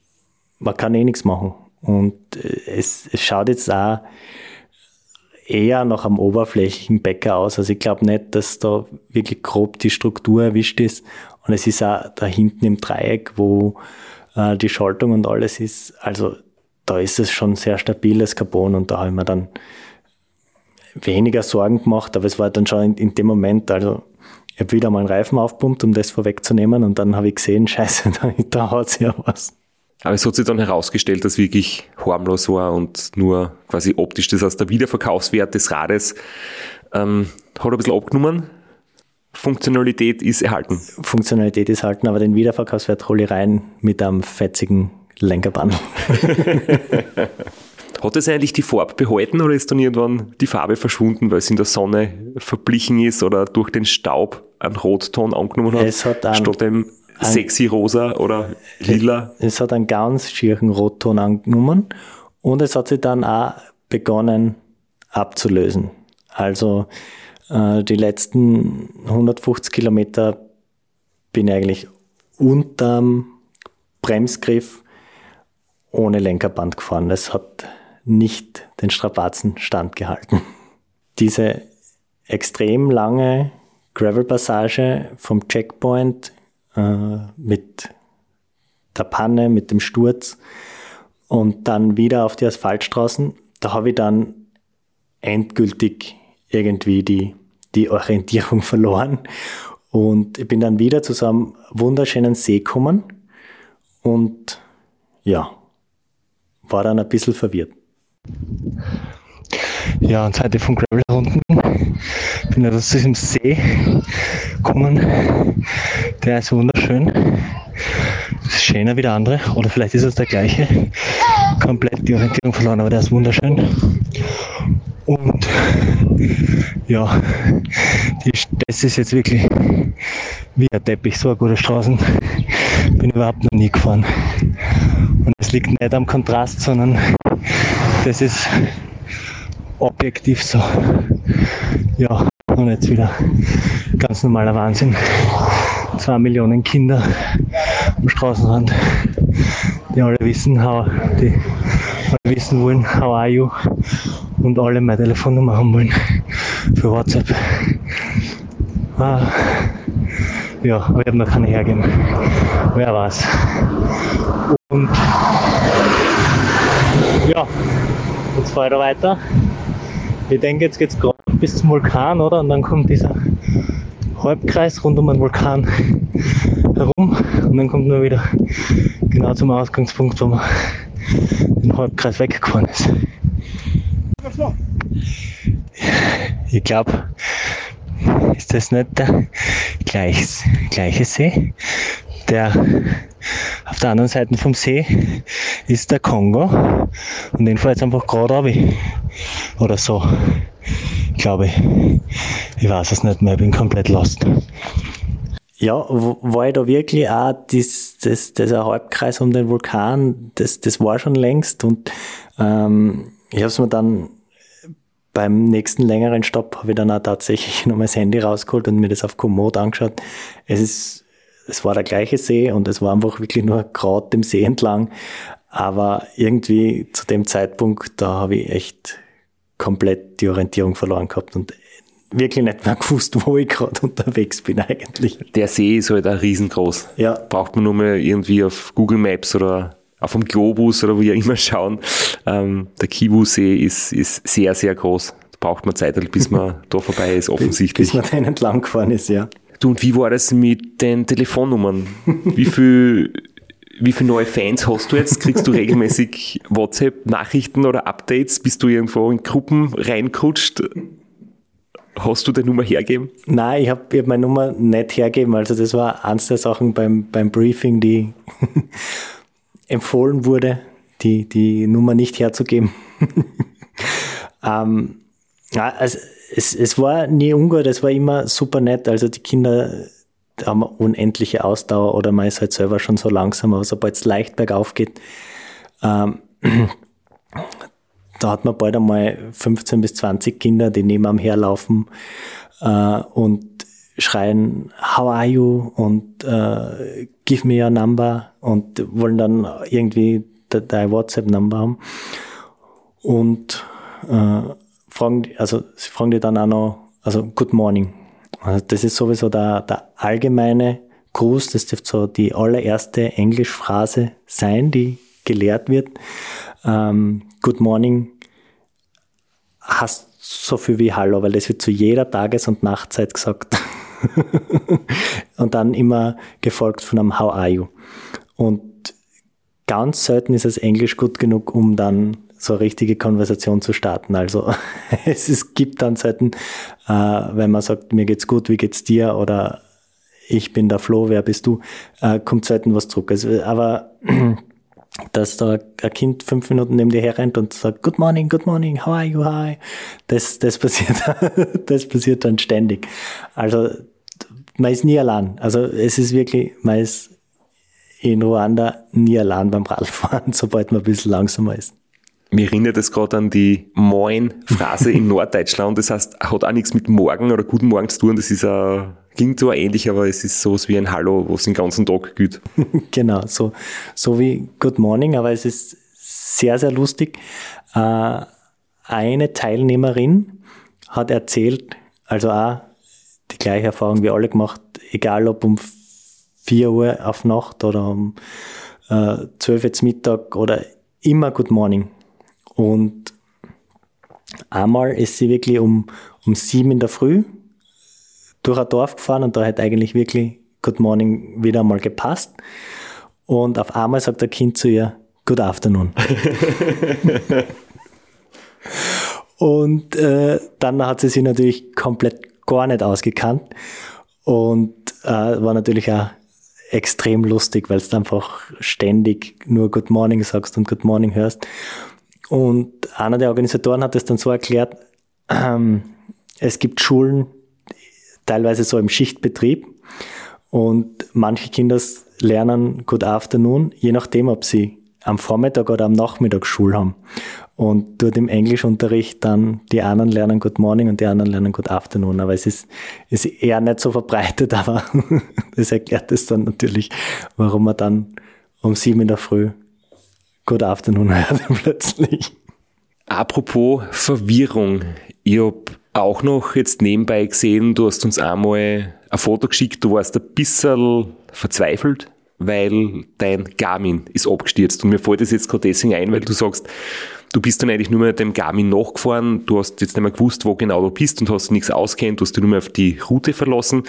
man kann eh nichts machen. Und äh, es, es schaut jetzt auch eher nach einem oberflächlichen Bäcker aus. Also ich glaube nicht, dass da wirklich grob die Struktur erwischt ist. Und es ist auch da hinten im Dreieck, wo äh, die Schaltung und alles ist. Also da ist es schon sehr stabiles Carbon und da habe ich mir dann weniger Sorgen gemacht, aber es war dann schon in, in dem Moment, also ich habe wieder mal einen Reifen aufpumpt, um das vorwegzunehmen und dann habe ich gesehen, (laughs) scheiße, da, da hat sich ja was. Aber es hat sich dann herausgestellt, dass wirklich harmlos war und nur quasi optisch das heißt, der Wiederverkaufswert des Rades ähm, hat ein bisschen abgenommen. Funktionalität ist erhalten. Funktionalität ist erhalten, aber den Wiederverkaufswert hole ich rein mit einem fetzigen Lenkerband. (laughs) Hat es eigentlich die Farbe behalten oder ist dann irgendwann die Farbe verschwunden, weil es in der Sonne verblichen ist oder durch den Staub einen Rotton angenommen hat? Es hat einen, statt dem sexy rosa oder lila? Es hat einen ganz schieren Rotton angenommen und es hat sich dann auch begonnen abzulösen. Also äh, die letzten 150 Kilometer bin ich eigentlich unterm Bremsgriff ohne Lenkerband gefahren. Es hat nicht den Strapazen standgehalten. (laughs) Diese extrem lange Gravel-Passage vom Checkpoint äh, mit der Panne, mit dem Sturz und dann wieder auf die Asphaltstraßen, da habe ich dann endgültig irgendwie die, die Orientierung (laughs) verloren und ich bin dann wieder zu so einem wunderschönen See gekommen und ja, war dann ein bisschen verwirrt. Ja, und seit ich von Gravel bin ich zu diesem See gekommen. Der ist wunderschön. Ist schöner wie der andere. Oder vielleicht ist es der gleiche. Komplett die Orientierung verloren, aber der ist wunderschön. Und ja, die, das ist jetzt wirklich wie ein Teppich, so eine gute Straßen. Bin überhaupt noch nie gefahren. Und es liegt nicht am Kontrast, sondern das ist objektiv so. Ja, und jetzt wieder ganz normaler Wahnsinn. Zwei Millionen Kinder am Straßenrand, die alle wissen, how, die alle wissen wollen, how are you? Und alle meine Telefonnummer haben wollen für WhatsApp. Ah, ja, habe noch keine hergeben. Wer weiß. Und ja, jetzt fahre ich da weiter. Ich denke, jetzt geht es gerade bis zum Vulkan, oder? Und dann kommt dieser Halbkreis rund um den Vulkan (laughs) herum und dann kommt nur wieder genau zum Ausgangspunkt, wo man den Halbkreis weggefahren ist. Ich glaube, ist das nicht der gleiche See? Der auf der anderen Seite vom See ist der Kongo und den fahre jetzt einfach gerade ab. Oder so. Glaube ich. Ich weiß es nicht mehr, ich bin komplett lost. Ja, war ich da wirklich auch das, das, dieser Halbkreis um den Vulkan, das, das war schon längst und ähm, ich habe es mir dann beim nächsten längeren Stopp habe ich dann auch tatsächlich (laughs) noch mein Handy rausgeholt und mir das auf Komoot angeschaut. Es ist es war der gleiche See und es war einfach wirklich nur gerade dem See entlang. Aber irgendwie zu dem Zeitpunkt, da habe ich echt komplett die Orientierung verloren gehabt und wirklich nicht mehr (laughs) gewusst, wo ich gerade unterwegs bin eigentlich. Der See ist halt auch riesengroß. Ja. Braucht man nur mal irgendwie auf Google Maps oder auf dem Globus oder wie auch immer schauen. Ähm, der Kivu-See ist, ist sehr, sehr groß. Da braucht man Zeit, bis man (laughs) da vorbei ist, offensichtlich. Bis man da entlang gefahren ist, ja. Du, und wie war das mit den Telefonnummern? Wie viel, wie viele neue Fans hast du jetzt? Kriegst du regelmäßig WhatsApp-Nachrichten oder Updates? Bist du irgendwo in Gruppen reingerutscht? Hast du deine Nummer hergeben? Nein, ich habe hab meine Nummer nicht hergeben. Also das war eins der Sachen beim, beim Briefing, die (laughs) empfohlen wurde, die, die Nummer nicht herzugeben. (laughs) ähm, also es, es war nie ungut, es war immer super nett. Also die Kinder haben unendliche Ausdauer oder man ist halt selber schon so langsam, aber sobald es leicht bergauf geht, ähm, da hat man bald einmal 15 bis 20 Kinder, die neben am herlaufen äh, und schreien, how are you und äh, give me your number und wollen dann irgendwie dein WhatsApp-Number haben. Und äh, fragen, also sie fragen die dann auch noch, also Good Morning. Also das ist sowieso der, der allgemeine Gruß, das dürfte so die allererste Englischphrase sein, die gelehrt wird. Ähm, Good Morning heißt so viel wie Hallo, weil das wird zu jeder Tages- und Nachtzeit gesagt. (laughs) und dann immer gefolgt von einem How are you? Und ganz selten ist es Englisch gut genug, um dann so eine richtige Konversation zu starten. Also (laughs) es, es gibt dann selten, äh, wenn man sagt, mir geht's gut, wie geht's dir oder ich bin der Flo, wer bist du, äh, kommt selten was zurück. Also, aber (clears throat) dass da ein Kind fünf Minuten neben dir herrennt und sagt, Good morning, good morning, how are you, hi, das, das passiert, (laughs) das passiert dann ständig. Also, man ist nie allein. Also, es ist wirklich, man ist in Ruanda nie allein beim Radfahren, (laughs) sobald man ein bisschen langsamer ist. Mir erinnert es gerade an die Moin-Phrase in (laughs) Norddeutschland. Das heißt, hat auch nichts mit Morgen oder Guten Morgen zu tun. Das ist ein, klingt zwar ähnlich, aber es ist sowas wie ein Hallo, was den ganzen Tag gilt. (laughs) genau, so, so wie Good Morning, aber es ist sehr, sehr lustig. Äh, eine Teilnehmerin hat erzählt, also auch die gleiche Erfahrung wie alle gemacht, egal ob um 4 Uhr auf Nacht oder um äh, 12 Uhr Mittag oder immer Good Morning. Und einmal ist sie wirklich um, um sieben in der Früh durch ein Dorf gefahren und da hat eigentlich wirklich Good Morning wieder einmal gepasst. Und auf einmal sagt der Kind zu ihr, Good Afternoon. (laughs) und äh, dann hat sie sich natürlich komplett gar nicht ausgekannt und äh, war natürlich auch extrem lustig, weil du einfach ständig nur Good Morning sagst und Good Morning hörst. Und einer der Organisatoren hat es dann so erklärt, ähm, es gibt Schulen, teilweise so im Schichtbetrieb, und manche Kinder lernen Good Afternoon, je nachdem, ob sie am Vormittag oder am Nachmittag Schule haben. Und dort im Englischunterricht dann die anderen lernen Good Morning und die anderen lernen Good Afternoon. Aber es ist, ist eher nicht so verbreitet, (laughs) aber das erklärt es dann natürlich, warum man dann um sieben in der Früh Good Afternoon (laughs) hört plötzlich. Apropos Verwirrung. Ich habe auch noch jetzt nebenbei gesehen, du hast uns einmal ein Foto geschickt, du warst ein bisschen verzweifelt, weil dein Garmin ist abgestürzt. Und mir fällt das jetzt gerade deswegen ein, weil du sagst, du bist dann eigentlich nur mit dem Garmin nachgefahren, du hast jetzt nicht mehr gewusst, wo genau du bist und hast nichts auskennt, du hast dich nur mehr auf die Route verlassen.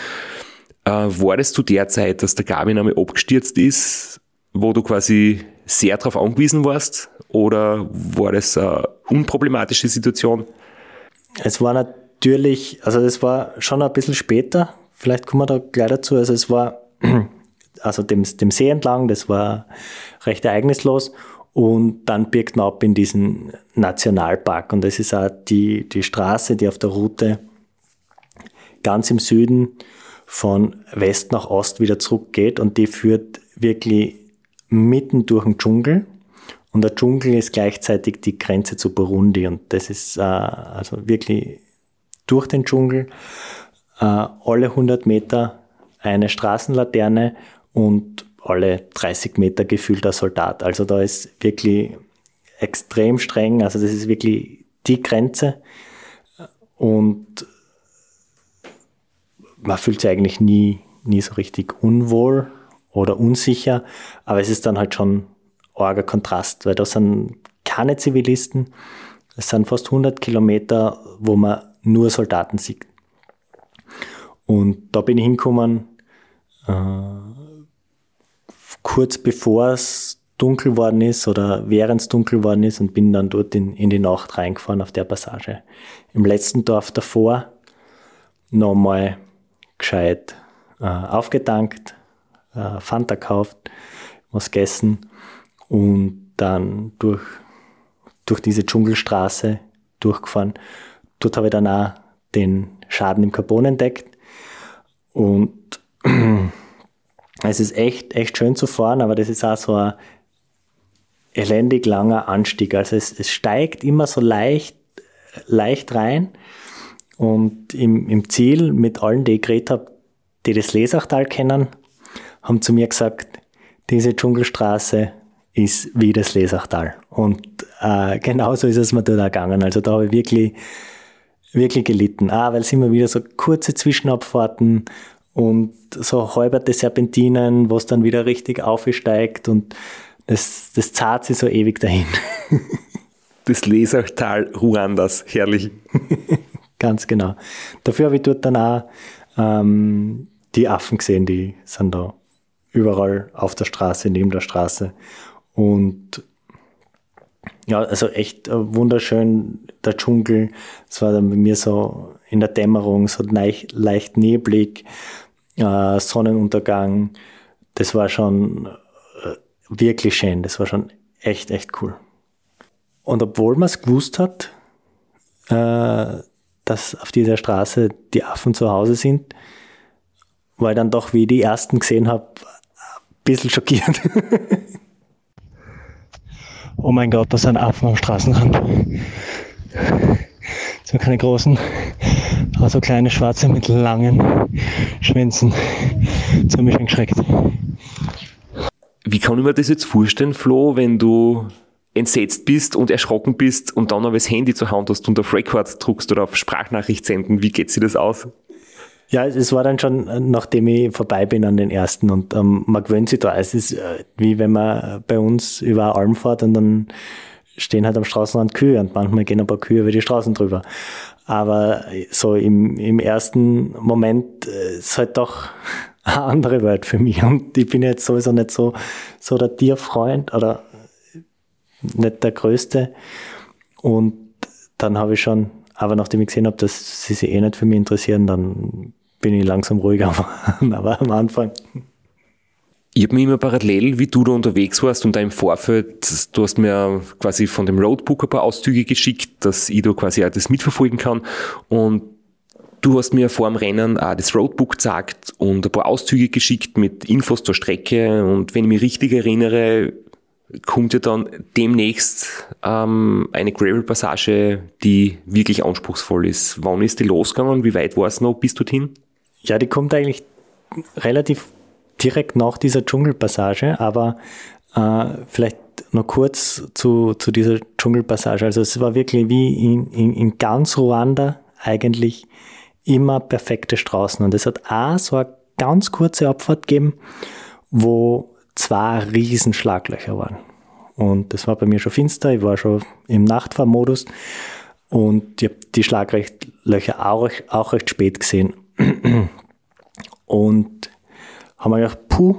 Äh, war das zu der Zeit, dass der Garmin einmal abgestürzt ist, wo du quasi sehr darauf angewiesen warst? Oder war das eine unproblematische Situation? Es war natürlich, also es war schon ein bisschen später, vielleicht kommen wir da gleich dazu. Also es war, (clears throat) also dem, dem See entlang, das war recht ereignislos. Und dann birgt man ab in diesen Nationalpark. Und das ist auch die, die Straße, die auf der Route ganz im Süden von West nach Ost wieder zurückgeht. Und die führt wirklich mitten durch den Dschungel. Und der Dschungel ist gleichzeitig die Grenze zu Burundi. Und das ist äh, also wirklich durch den Dschungel, äh, alle 100 Meter eine Straßenlaterne und alle 30 Meter gefühlter Soldat. Also da ist wirklich extrem streng. Also das ist wirklich die Grenze. Und man fühlt sich eigentlich nie, nie so richtig unwohl oder unsicher, aber es ist dann halt schon arger Kontrast, weil da sind keine Zivilisten, es sind fast 100 Kilometer, wo man nur Soldaten sieht. Und da bin ich hingekommen, äh, kurz bevor es dunkel worden ist oder während es dunkel worden ist und bin dann dort in, in die Nacht reingefahren auf der Passage. Im letzten Dorf davor nochmal gescheit äh, aufgetankt, äh, Fanta gekauft, was gegessen und dann durch, durch diese Dschungelstraße durchgefahren. Dort habe ich dann auch den Schaden im Carbon entdeckt und (clears throat) es ist echt, echt schön zu fahren, aber das ist auch so ein elendig langer Anstieg. Also es, es steigt immer so leicht, leicht rein und im, im Ziel mit allen, die ich geredet habe, die das Lesachtal kennen, haben zu mir gesagt, diese Dschungelstraße ist wie das Lesachtal. Und äh, genauso ist es mir dort auch gegangen. Also da habe ich wirklich, wirklich gelitten. Ah, weil es immer wieder so kurze Zwischenabfahrten und so halberte Serpentinen, wo es dann wieder richtig aufsteigt und das, das zahlt sich so ewig dahin. (laughs) Das Lesachtal Ruandas, herrlich. (laughs) Ganz genau. Dafür habe ich dort dann auch ähm, die Affen gesehen, die sind da überall auf der Straße, neben der Straße. Und ja, also echt wunderschön, der Dschungel. Es war dann bei mir so in der Dämmerung, so leicht, leicht neblig, äh, Sonnenuntergang. Das war schon äh, wirklich schön. Das war schon echt, echt cool. Und obwohl man es gewusst hat, äh, dass auf dieser Straße die Affen zu Hause sind, ich dann doch, wie ich die ersten gesehen habe, bisschen schockiert. (laughs) oh mein Gott, da sind Affen am Straßenrand. So keine großen, aber so kleine schwarze mit langen Schwänzen. So mich geschreckt. Wie kann ich mir das jetzt vorstellen, Flo, wenn du entsetzt bist und erschrocken bist und dann aber das Handy zur Hand hast und auf Record druckst oder auf Sprachnachricht senden? Wie geht sich das aus? Ja, es war dann schon, nachdem ich vorbei bin an den ersten und ähm, man gewöhnt sich da. Es ist äh, wie wenn man bei uns über Alm fährt und dann stehen halt am Straßenrand Kühe und manchmal gehen ein paar Kühe über die Straßen drüber. Aber so im, im ersten Moment äh, ist halt doch (laughs) eine andere Welt für mich. Und ich bin jetzt sowieso nicht so, so der Tierfreund oder nicht der Größte. Und dann habe ich schon, aber nachdem ich gesehen habe, dass sie sich eh nicht für mich interessieren, dann bin ich langsam ruhiger. (laughs) aber am Anfang ich habe mir immer parallel, wie du da unterwegs warst und da im Vorfeld, du hast mir quasi von dem Roadbook ein paar Auszüge geschickt, dass ich da quasi auch das mitverfolgen kann. Und du hast mir vor dem Rennen auch das Roadbook gezeigt und ein paar Auszüge geschickt mit Infos zur Strecke. Und wenn ich mich richtig erinnere, kommt ja dann demnächst ähm, eine Gravel-Passage, die wirklich anspruchsvoll ist. Wann ist die losgegangen? Wie weit war es noch bis dorthin? Ja, die kommt eigentlich relativ direkt nach dieser Dschungelpassage, aber äh, vielleicht noch kurz zu, zu dieser Dschungelpassage. Also es war wirklich wie in, in, in ganz Ruanda eigentlich immer perfekte Straßen. Und es hat auch so eine ganz kurze Abfahrt gegeben, wo zwei riesen Schlaglöcher waren. Und das war bei mir schon finster, ich war schon im Nachtfahrmodus und ich habe die Schlaglöcher auch, auch recht spät gesehen. (clears throat) Und haben wir gedacht, puh,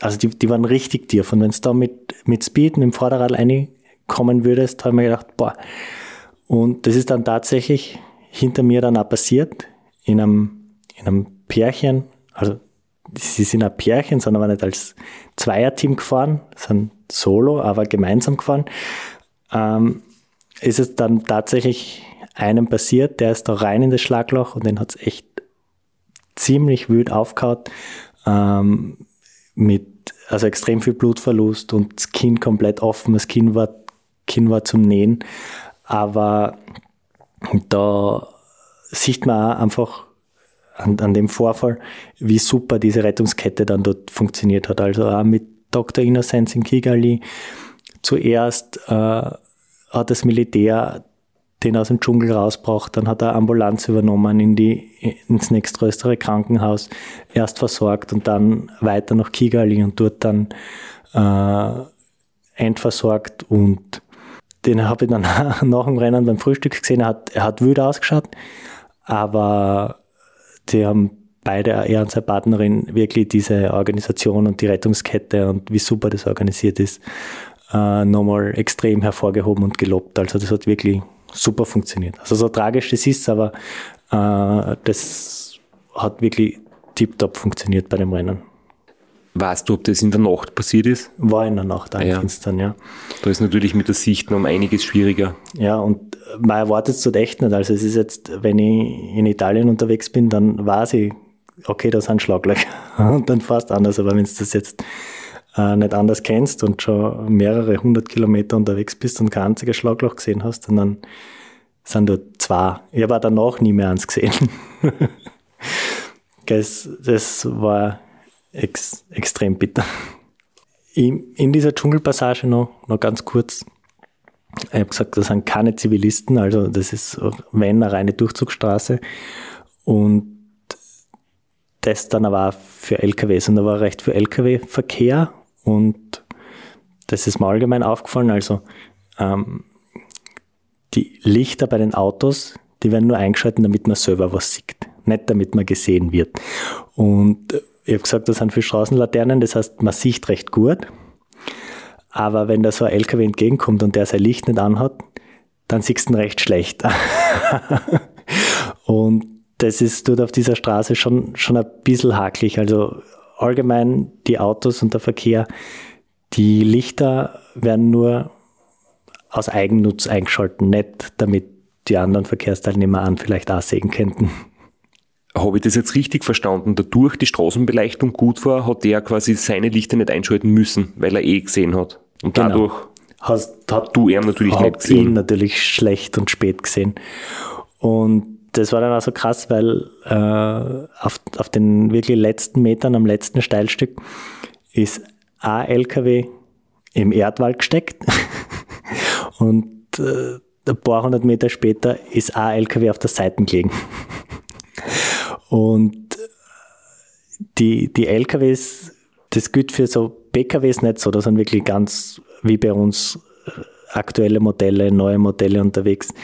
also die, die waren richtig tief. Und wenn es da mit, mit Speed, mit dem Vorderrad reinkommen würdest, haben wir gedacht, boah. Und das ist dann tatsächlich hinter mir dann auch passiert, in einem, in einem Pärchen, also sie sind ein Pärchen, sind aber nicht als Zweierteam gefahren, sind solo, aber gemeinsam gefahren, ähm, ist es dann tatsächlich einem passiert, der ist da rein in das Schlagloch und den hat es echt ziemlich wild aufgehauen ähm, mit also extrem viel Blutverlust und das Kinn komplett offen. Das Kinn war, Kinn war zum Nähen. Aber da sieht man auch einfach an, an dem Vorfall, wie super diese Rettungskette dann dort funktioniert hat. Also auch mit Dr. Innocence in Kigali. Zuerst äh, hat das Militär den aus dem Dschungel rausbraucht. Dann hat er Ambulanz übernommen in die, ins nächstgrößere Krankenhaus, erst versorgt und dann weiter nach Kigali und dort dann äh, endversorgt. Und den habe ich dann (laughs) nach dem Rennen beim Frühstück gesehen. Er hat, er hat wild ausgeschaut, aber die haben beide, er und seine Partnerin, wirklich diese Organisation und die Rettungskette und wie super das organisiert ist, äh, nochmal extrem hervorgehoben und gelobt. Also das hat wirklich super funktioniert. Also so tragisch das ist, aber äh, das hat wirklich tiptop funktioniert bei dem Rennen. Weißt du, ob das in der Nacht passiert ist? War in der Nacht, am ja. Finstern, ja. Da ist natürlich mit der Sicht noch um einiges schwieriger. Ja, und man erwartet es dort echt nicht. Also es ist jetzt, wenn ich in Italien unterwegs bin, dann weiß ich, okay, da sind Schlaglöcher. (laughs) Und dann fast anders. Aber wenn du das jetzt äh, nicht anders kennst und schon mehrere hundert Kilometer unterwegs bist und kein einziges Schlagloch gesehen hast, dann sind dort zwei. Ich habe auch danach nie mehr eins gesehen. (laughs) das, das war ex, extrem bitter. In, in dieser Dschungelpassage noch, noch ganz kurz. Ich habe gesagt, das sind keine Zivilisten, also das ist, wenn, eine reine Durchzugsstraße. Und das dann aber auch für LKWs. Und da war recht für LKW-Verkehr und das ist mir allgemein aufgefallen. Also ähm, die Lichter bei den Autos, die werden nur eingeschaltet, damit man selber was sieht, nicht damit man gesehen wird. Und ich habe gesagt, das sind für Straßenlaternen, das heißt, man sieht recht gut. Aber wenn da so ein LKW entgegenkommt und der sein Licht nicht anhat, dann siehst du ihn recht schlecht. (laughs) und das ist dort auf dieser Straße schon, schon ein bisschen hakelig. Also allgemein die Autos und der Verkehr, die Lichter werden nur aus Eigennutz eingeschaltet, nicht damit die anderen Verkehrsteilnehmer an vielleicht auch sehen könnten. Habe ich das jetzt richtig verstanden? Dadurch die Straßenbeleuchtung gut war, hat der quasi seine Lichter nicht einschalten müssen, weil er eh gesehen hat. Und genau. dadurch hast, hat du ihn natürlich nicht gesehen. ihn natürlich schlecht und spät gesehen. Und das war dann auch so krass, weil äh, auf, auf den wirklich letzten Metern, am letzten Steilstück, ist ein LKW im Erdwald gesteckt (laughs) und äh, ein paar hundert Meter später ist ein LKW auf der Seite gelegen. Und die, die LKWs, das gilt für so PKWs nicht so, das sind wirklich ganz wie bei uns äh, aktuelle Modelle, neue Modelle unterwegs.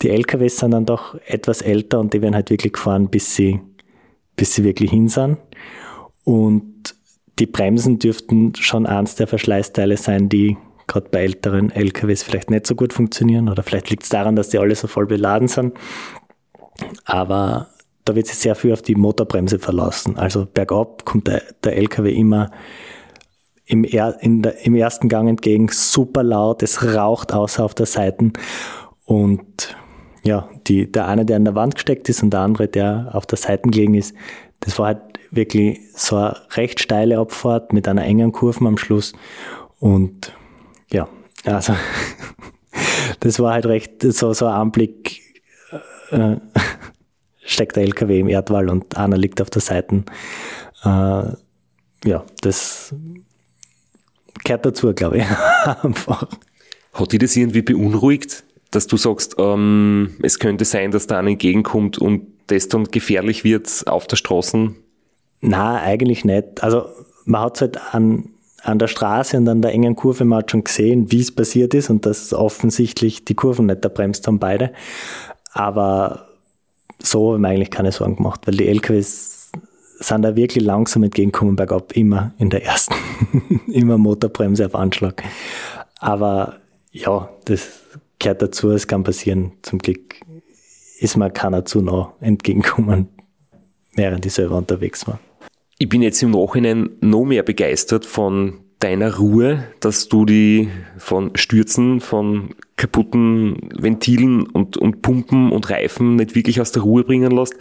Die LKWs sind dann doch etwas älter und die werden halt wirklich gefahren, bis sie, bis sie wirklich hin sind. Und die Bremsen dürften schon eins der Verschleißteile sein, die gerade bei älteren LKWs vielleicht nicht so gut funktionieren. Oder vielleicht liegt es daran, dass die alle so voll beladen sind. Aber da wird sich sehr viel auf die Motorbremse verlassen. Also bergab kommt der, der LKW immer im, er, der, im ersten Gang entgegen, super laut, es raucht außer auf der Seite und ja, die, der eine, der an der Wand gesteckt ist und der andere, der auf der Seite gelegen ist, das war halt wirklich so eine recht steile Abfahrt mit einer engen Kurve am Schluss und ja, also (laughs) das war halt recht so, so ein Anblick, äh, steckt der LKW im Erdwall und einer liegt auf der Seite. Äh, ja, das gehört dazu, glaube ich. (laughs) Einfach. Hat dich das irgendwie beunruhigt, dass du sagst, ähm, es könnte sein, dass da einer entgegenkommt und das dann gefährlich wird auf der Straße? Na, eigentlich nicht. Also man hat es halt an, an der Straße und an der engen Kurve hat schon gesehen, wie es passiert ist und dass offensichtlich die Kurven nicht erbremst haben beide. Aber so habe ich mir eigentlich keine Sorgen gemacht, weil die LKWs sind da wirklich langsam entgegenkommen bergab, immer in der ersten, (laughs) immer Motorbremse auf Anschlag. Aber ja, das gehört dazu, es kann passieren. Zum Glück ist mir keiner zu nah entgegenkommen, während ich selber unterwegs war. Ich bin jetzt im Nachhinein noch mehr begeistert von deiner Ruhe, dass du die von Stürzen, von kaputten Ventilen und, und Pumpen und Reifen nicht wirklich aus der Ruhe bringen lässt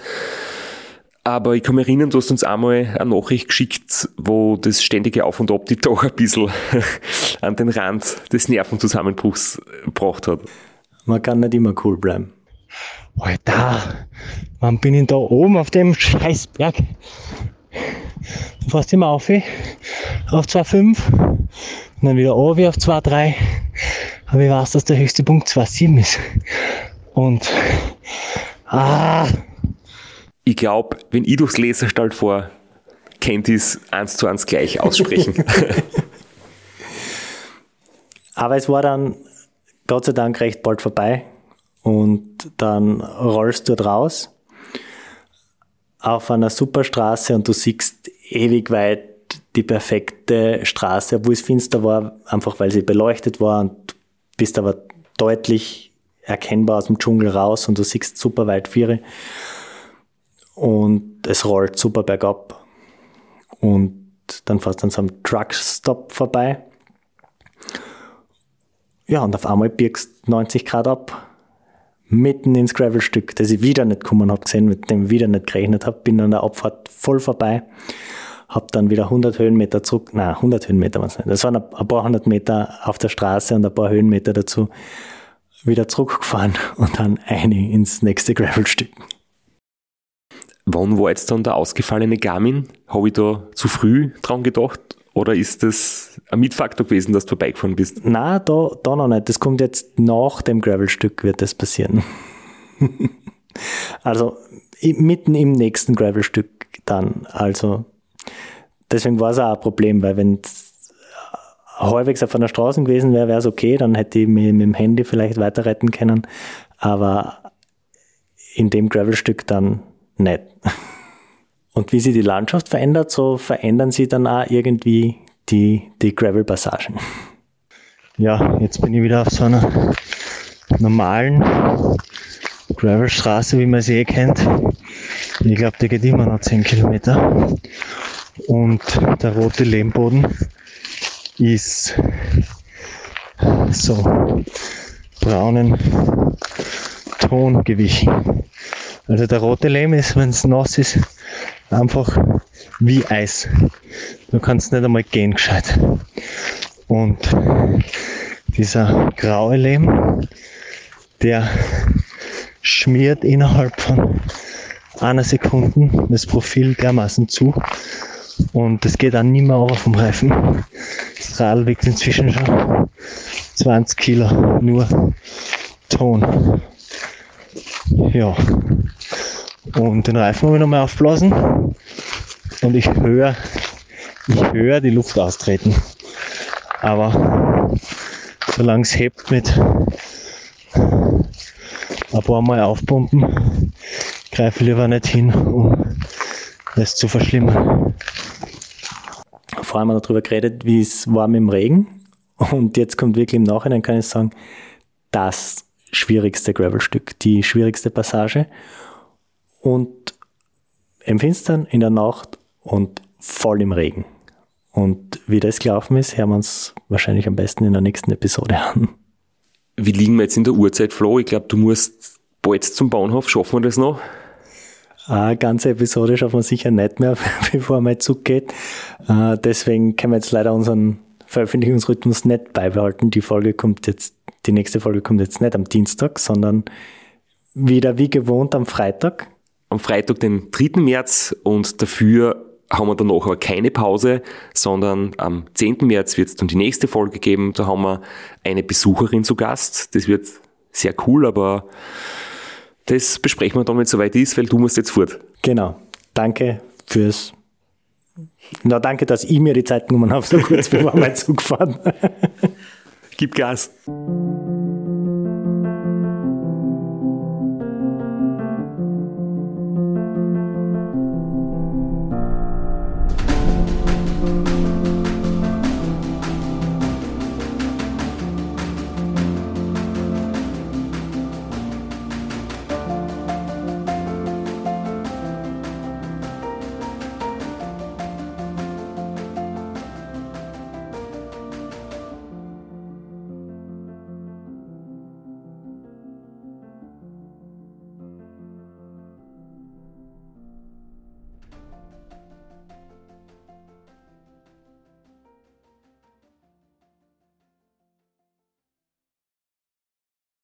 aber ich kann mich erinnern, du hast uns einmal eine Nachricht geschickt, wo das ständige Auf und Ab die doch ein bisschen (laughs) an den Rand des Nervenzusammenbruchs gebracht hat. Man kann nicht immer cool bleiben. Alter, wann bin ich da oben auf dem Scheißberg? Du fährst immer auf, auf 2,5 und dann wieder runter auf 2,3. Aber ich weiß, dass der höchste Punkt 2,7 ist. Und ah, ich glaube, wenn ich durchs Laserstall fahre, kennt es eins zu eins gleich aussprechen. (laughs) Aber es war dann Gott sei Dank recht bald vorbei und dann rollst du raus auf einer Superstraße und du siehst ewig weit die perfekte Straße, obwohl es finster war, einfach weil sie beleuchtet war und bist aber deutlich erkennbar aus dem Dschungel raus und du siehst super weit Viere und es rollt super bergab. Und dann fährst du an so einem Truckstop vorbei. Ja, und auf einmal birgst 90 Grad ab, mitten ins Gravelstück, das ich wieder nicht kommen habe gesehen, mit dem ich wieder nicht gerechnet habe, bin an der Abfahrt voll vorbei, habe dann wieder 100 Höhenmeter zurück, nein, 100 Höhenmeter waren es nicht, das waren ein paar hundert Meter auf der Straße und ein paar Höhenmeter dazu, wieder zurückgefahren (laughs) und dann eine ins nächste Gravelstück. Wann war jetzt dann der ausgefallene Garmin? Habe ich da zu früh dran gedacht? Oder ist das ein Mitfaktor gewesen, dass du vorbeigefahren bist? Na, da, da noch nicht. Das kommt jetzt nach dem Gravelstück wird das passieren. (laughs) also mitten im nächsten Gravelstück dann. Also deswegen war es auch ein Problem, weil wenn es halbwegs auf einer Straße gewesen wäre, wäre es okay, dann hätte ich mich mit dem Handy vielleicht weiterretten können. Aber in dem Gravelstück dann nicht. (laughs) Und wie sich die Landschaft verändert, so verändern sie dann auch irgendwie die, die Gravel-Passagen. Ja, jetzt bin ich wieder auf so einer normalen Gravelstraße, wie man sie eh kennt. Ich glaube, die geht immer noch 10 Kilometer. Und der rote Lehmboden ist so braunen Ton gewichen. Also der rote Lehm ist, wenn es nass ist, einfach wie Eis. Du kannst nicht einmal gehen gescheit. Und dieser graue Lehm, der schmiert innerhalb von einer Sekunde das Profil dermaßen zu und es geht dann nicht mehr over vom Reifen. Das Rad wiegt inzwischen schon 20 Kilo, nur Ton. Ja. Und den Reifen habe ich nochmal aufblasen und ich höre, ich höre die Luft austreten. Aber solange es hebt mit ein paar Mal aufpumpen, greife ich lieber nicht hin, um das zu verschlimmern. Vor allem darüber geredet, wie es war mit dem Regen. Und jetzt kommt wirklich im Nachhinein, kann ich sagen, das schwierigste Gravelstück, die schwierigste Passage. Und im Finstern, in der Nacht und voll im Regen. Und wie das gelaufen ist, hören wir uns wahrscheinlich am besten in der nächsten Episode an. Wie liegen wir jetzt in der Uhrzeit, Flo? Ich glaube, du musst bald zum Bahnhof. Schaffen wir das noch? Eine ganze Episode schaffen wir sicher nicht mehr, (laughs) bevor mein Zug geht. Äh, deswegen können wir jetzt leider unseren Veröffentlichungsrhythmus nicht beibehalten. Die Folge kommt jetzt, die nächste Folge kommt jetzt nicht am Dienstag, sondern wieder wie gewohnt am Freitag. Am Freitag, den 3. März und dafür haben wir danach aber keine Pause, sondern am 10. März wird es dann die nächste Folge geben. Da haben wir eine Besucherin zu Gast. Das wird sehr cool, aber das besprechen wir dann, wenn es soweit ist, weil du musst jetzt fort. Genau. Danke fürs. Na, danke, dass ich mir die Zeit genommen habe, so kurz bevor mein Zug fahren. Gib Gas.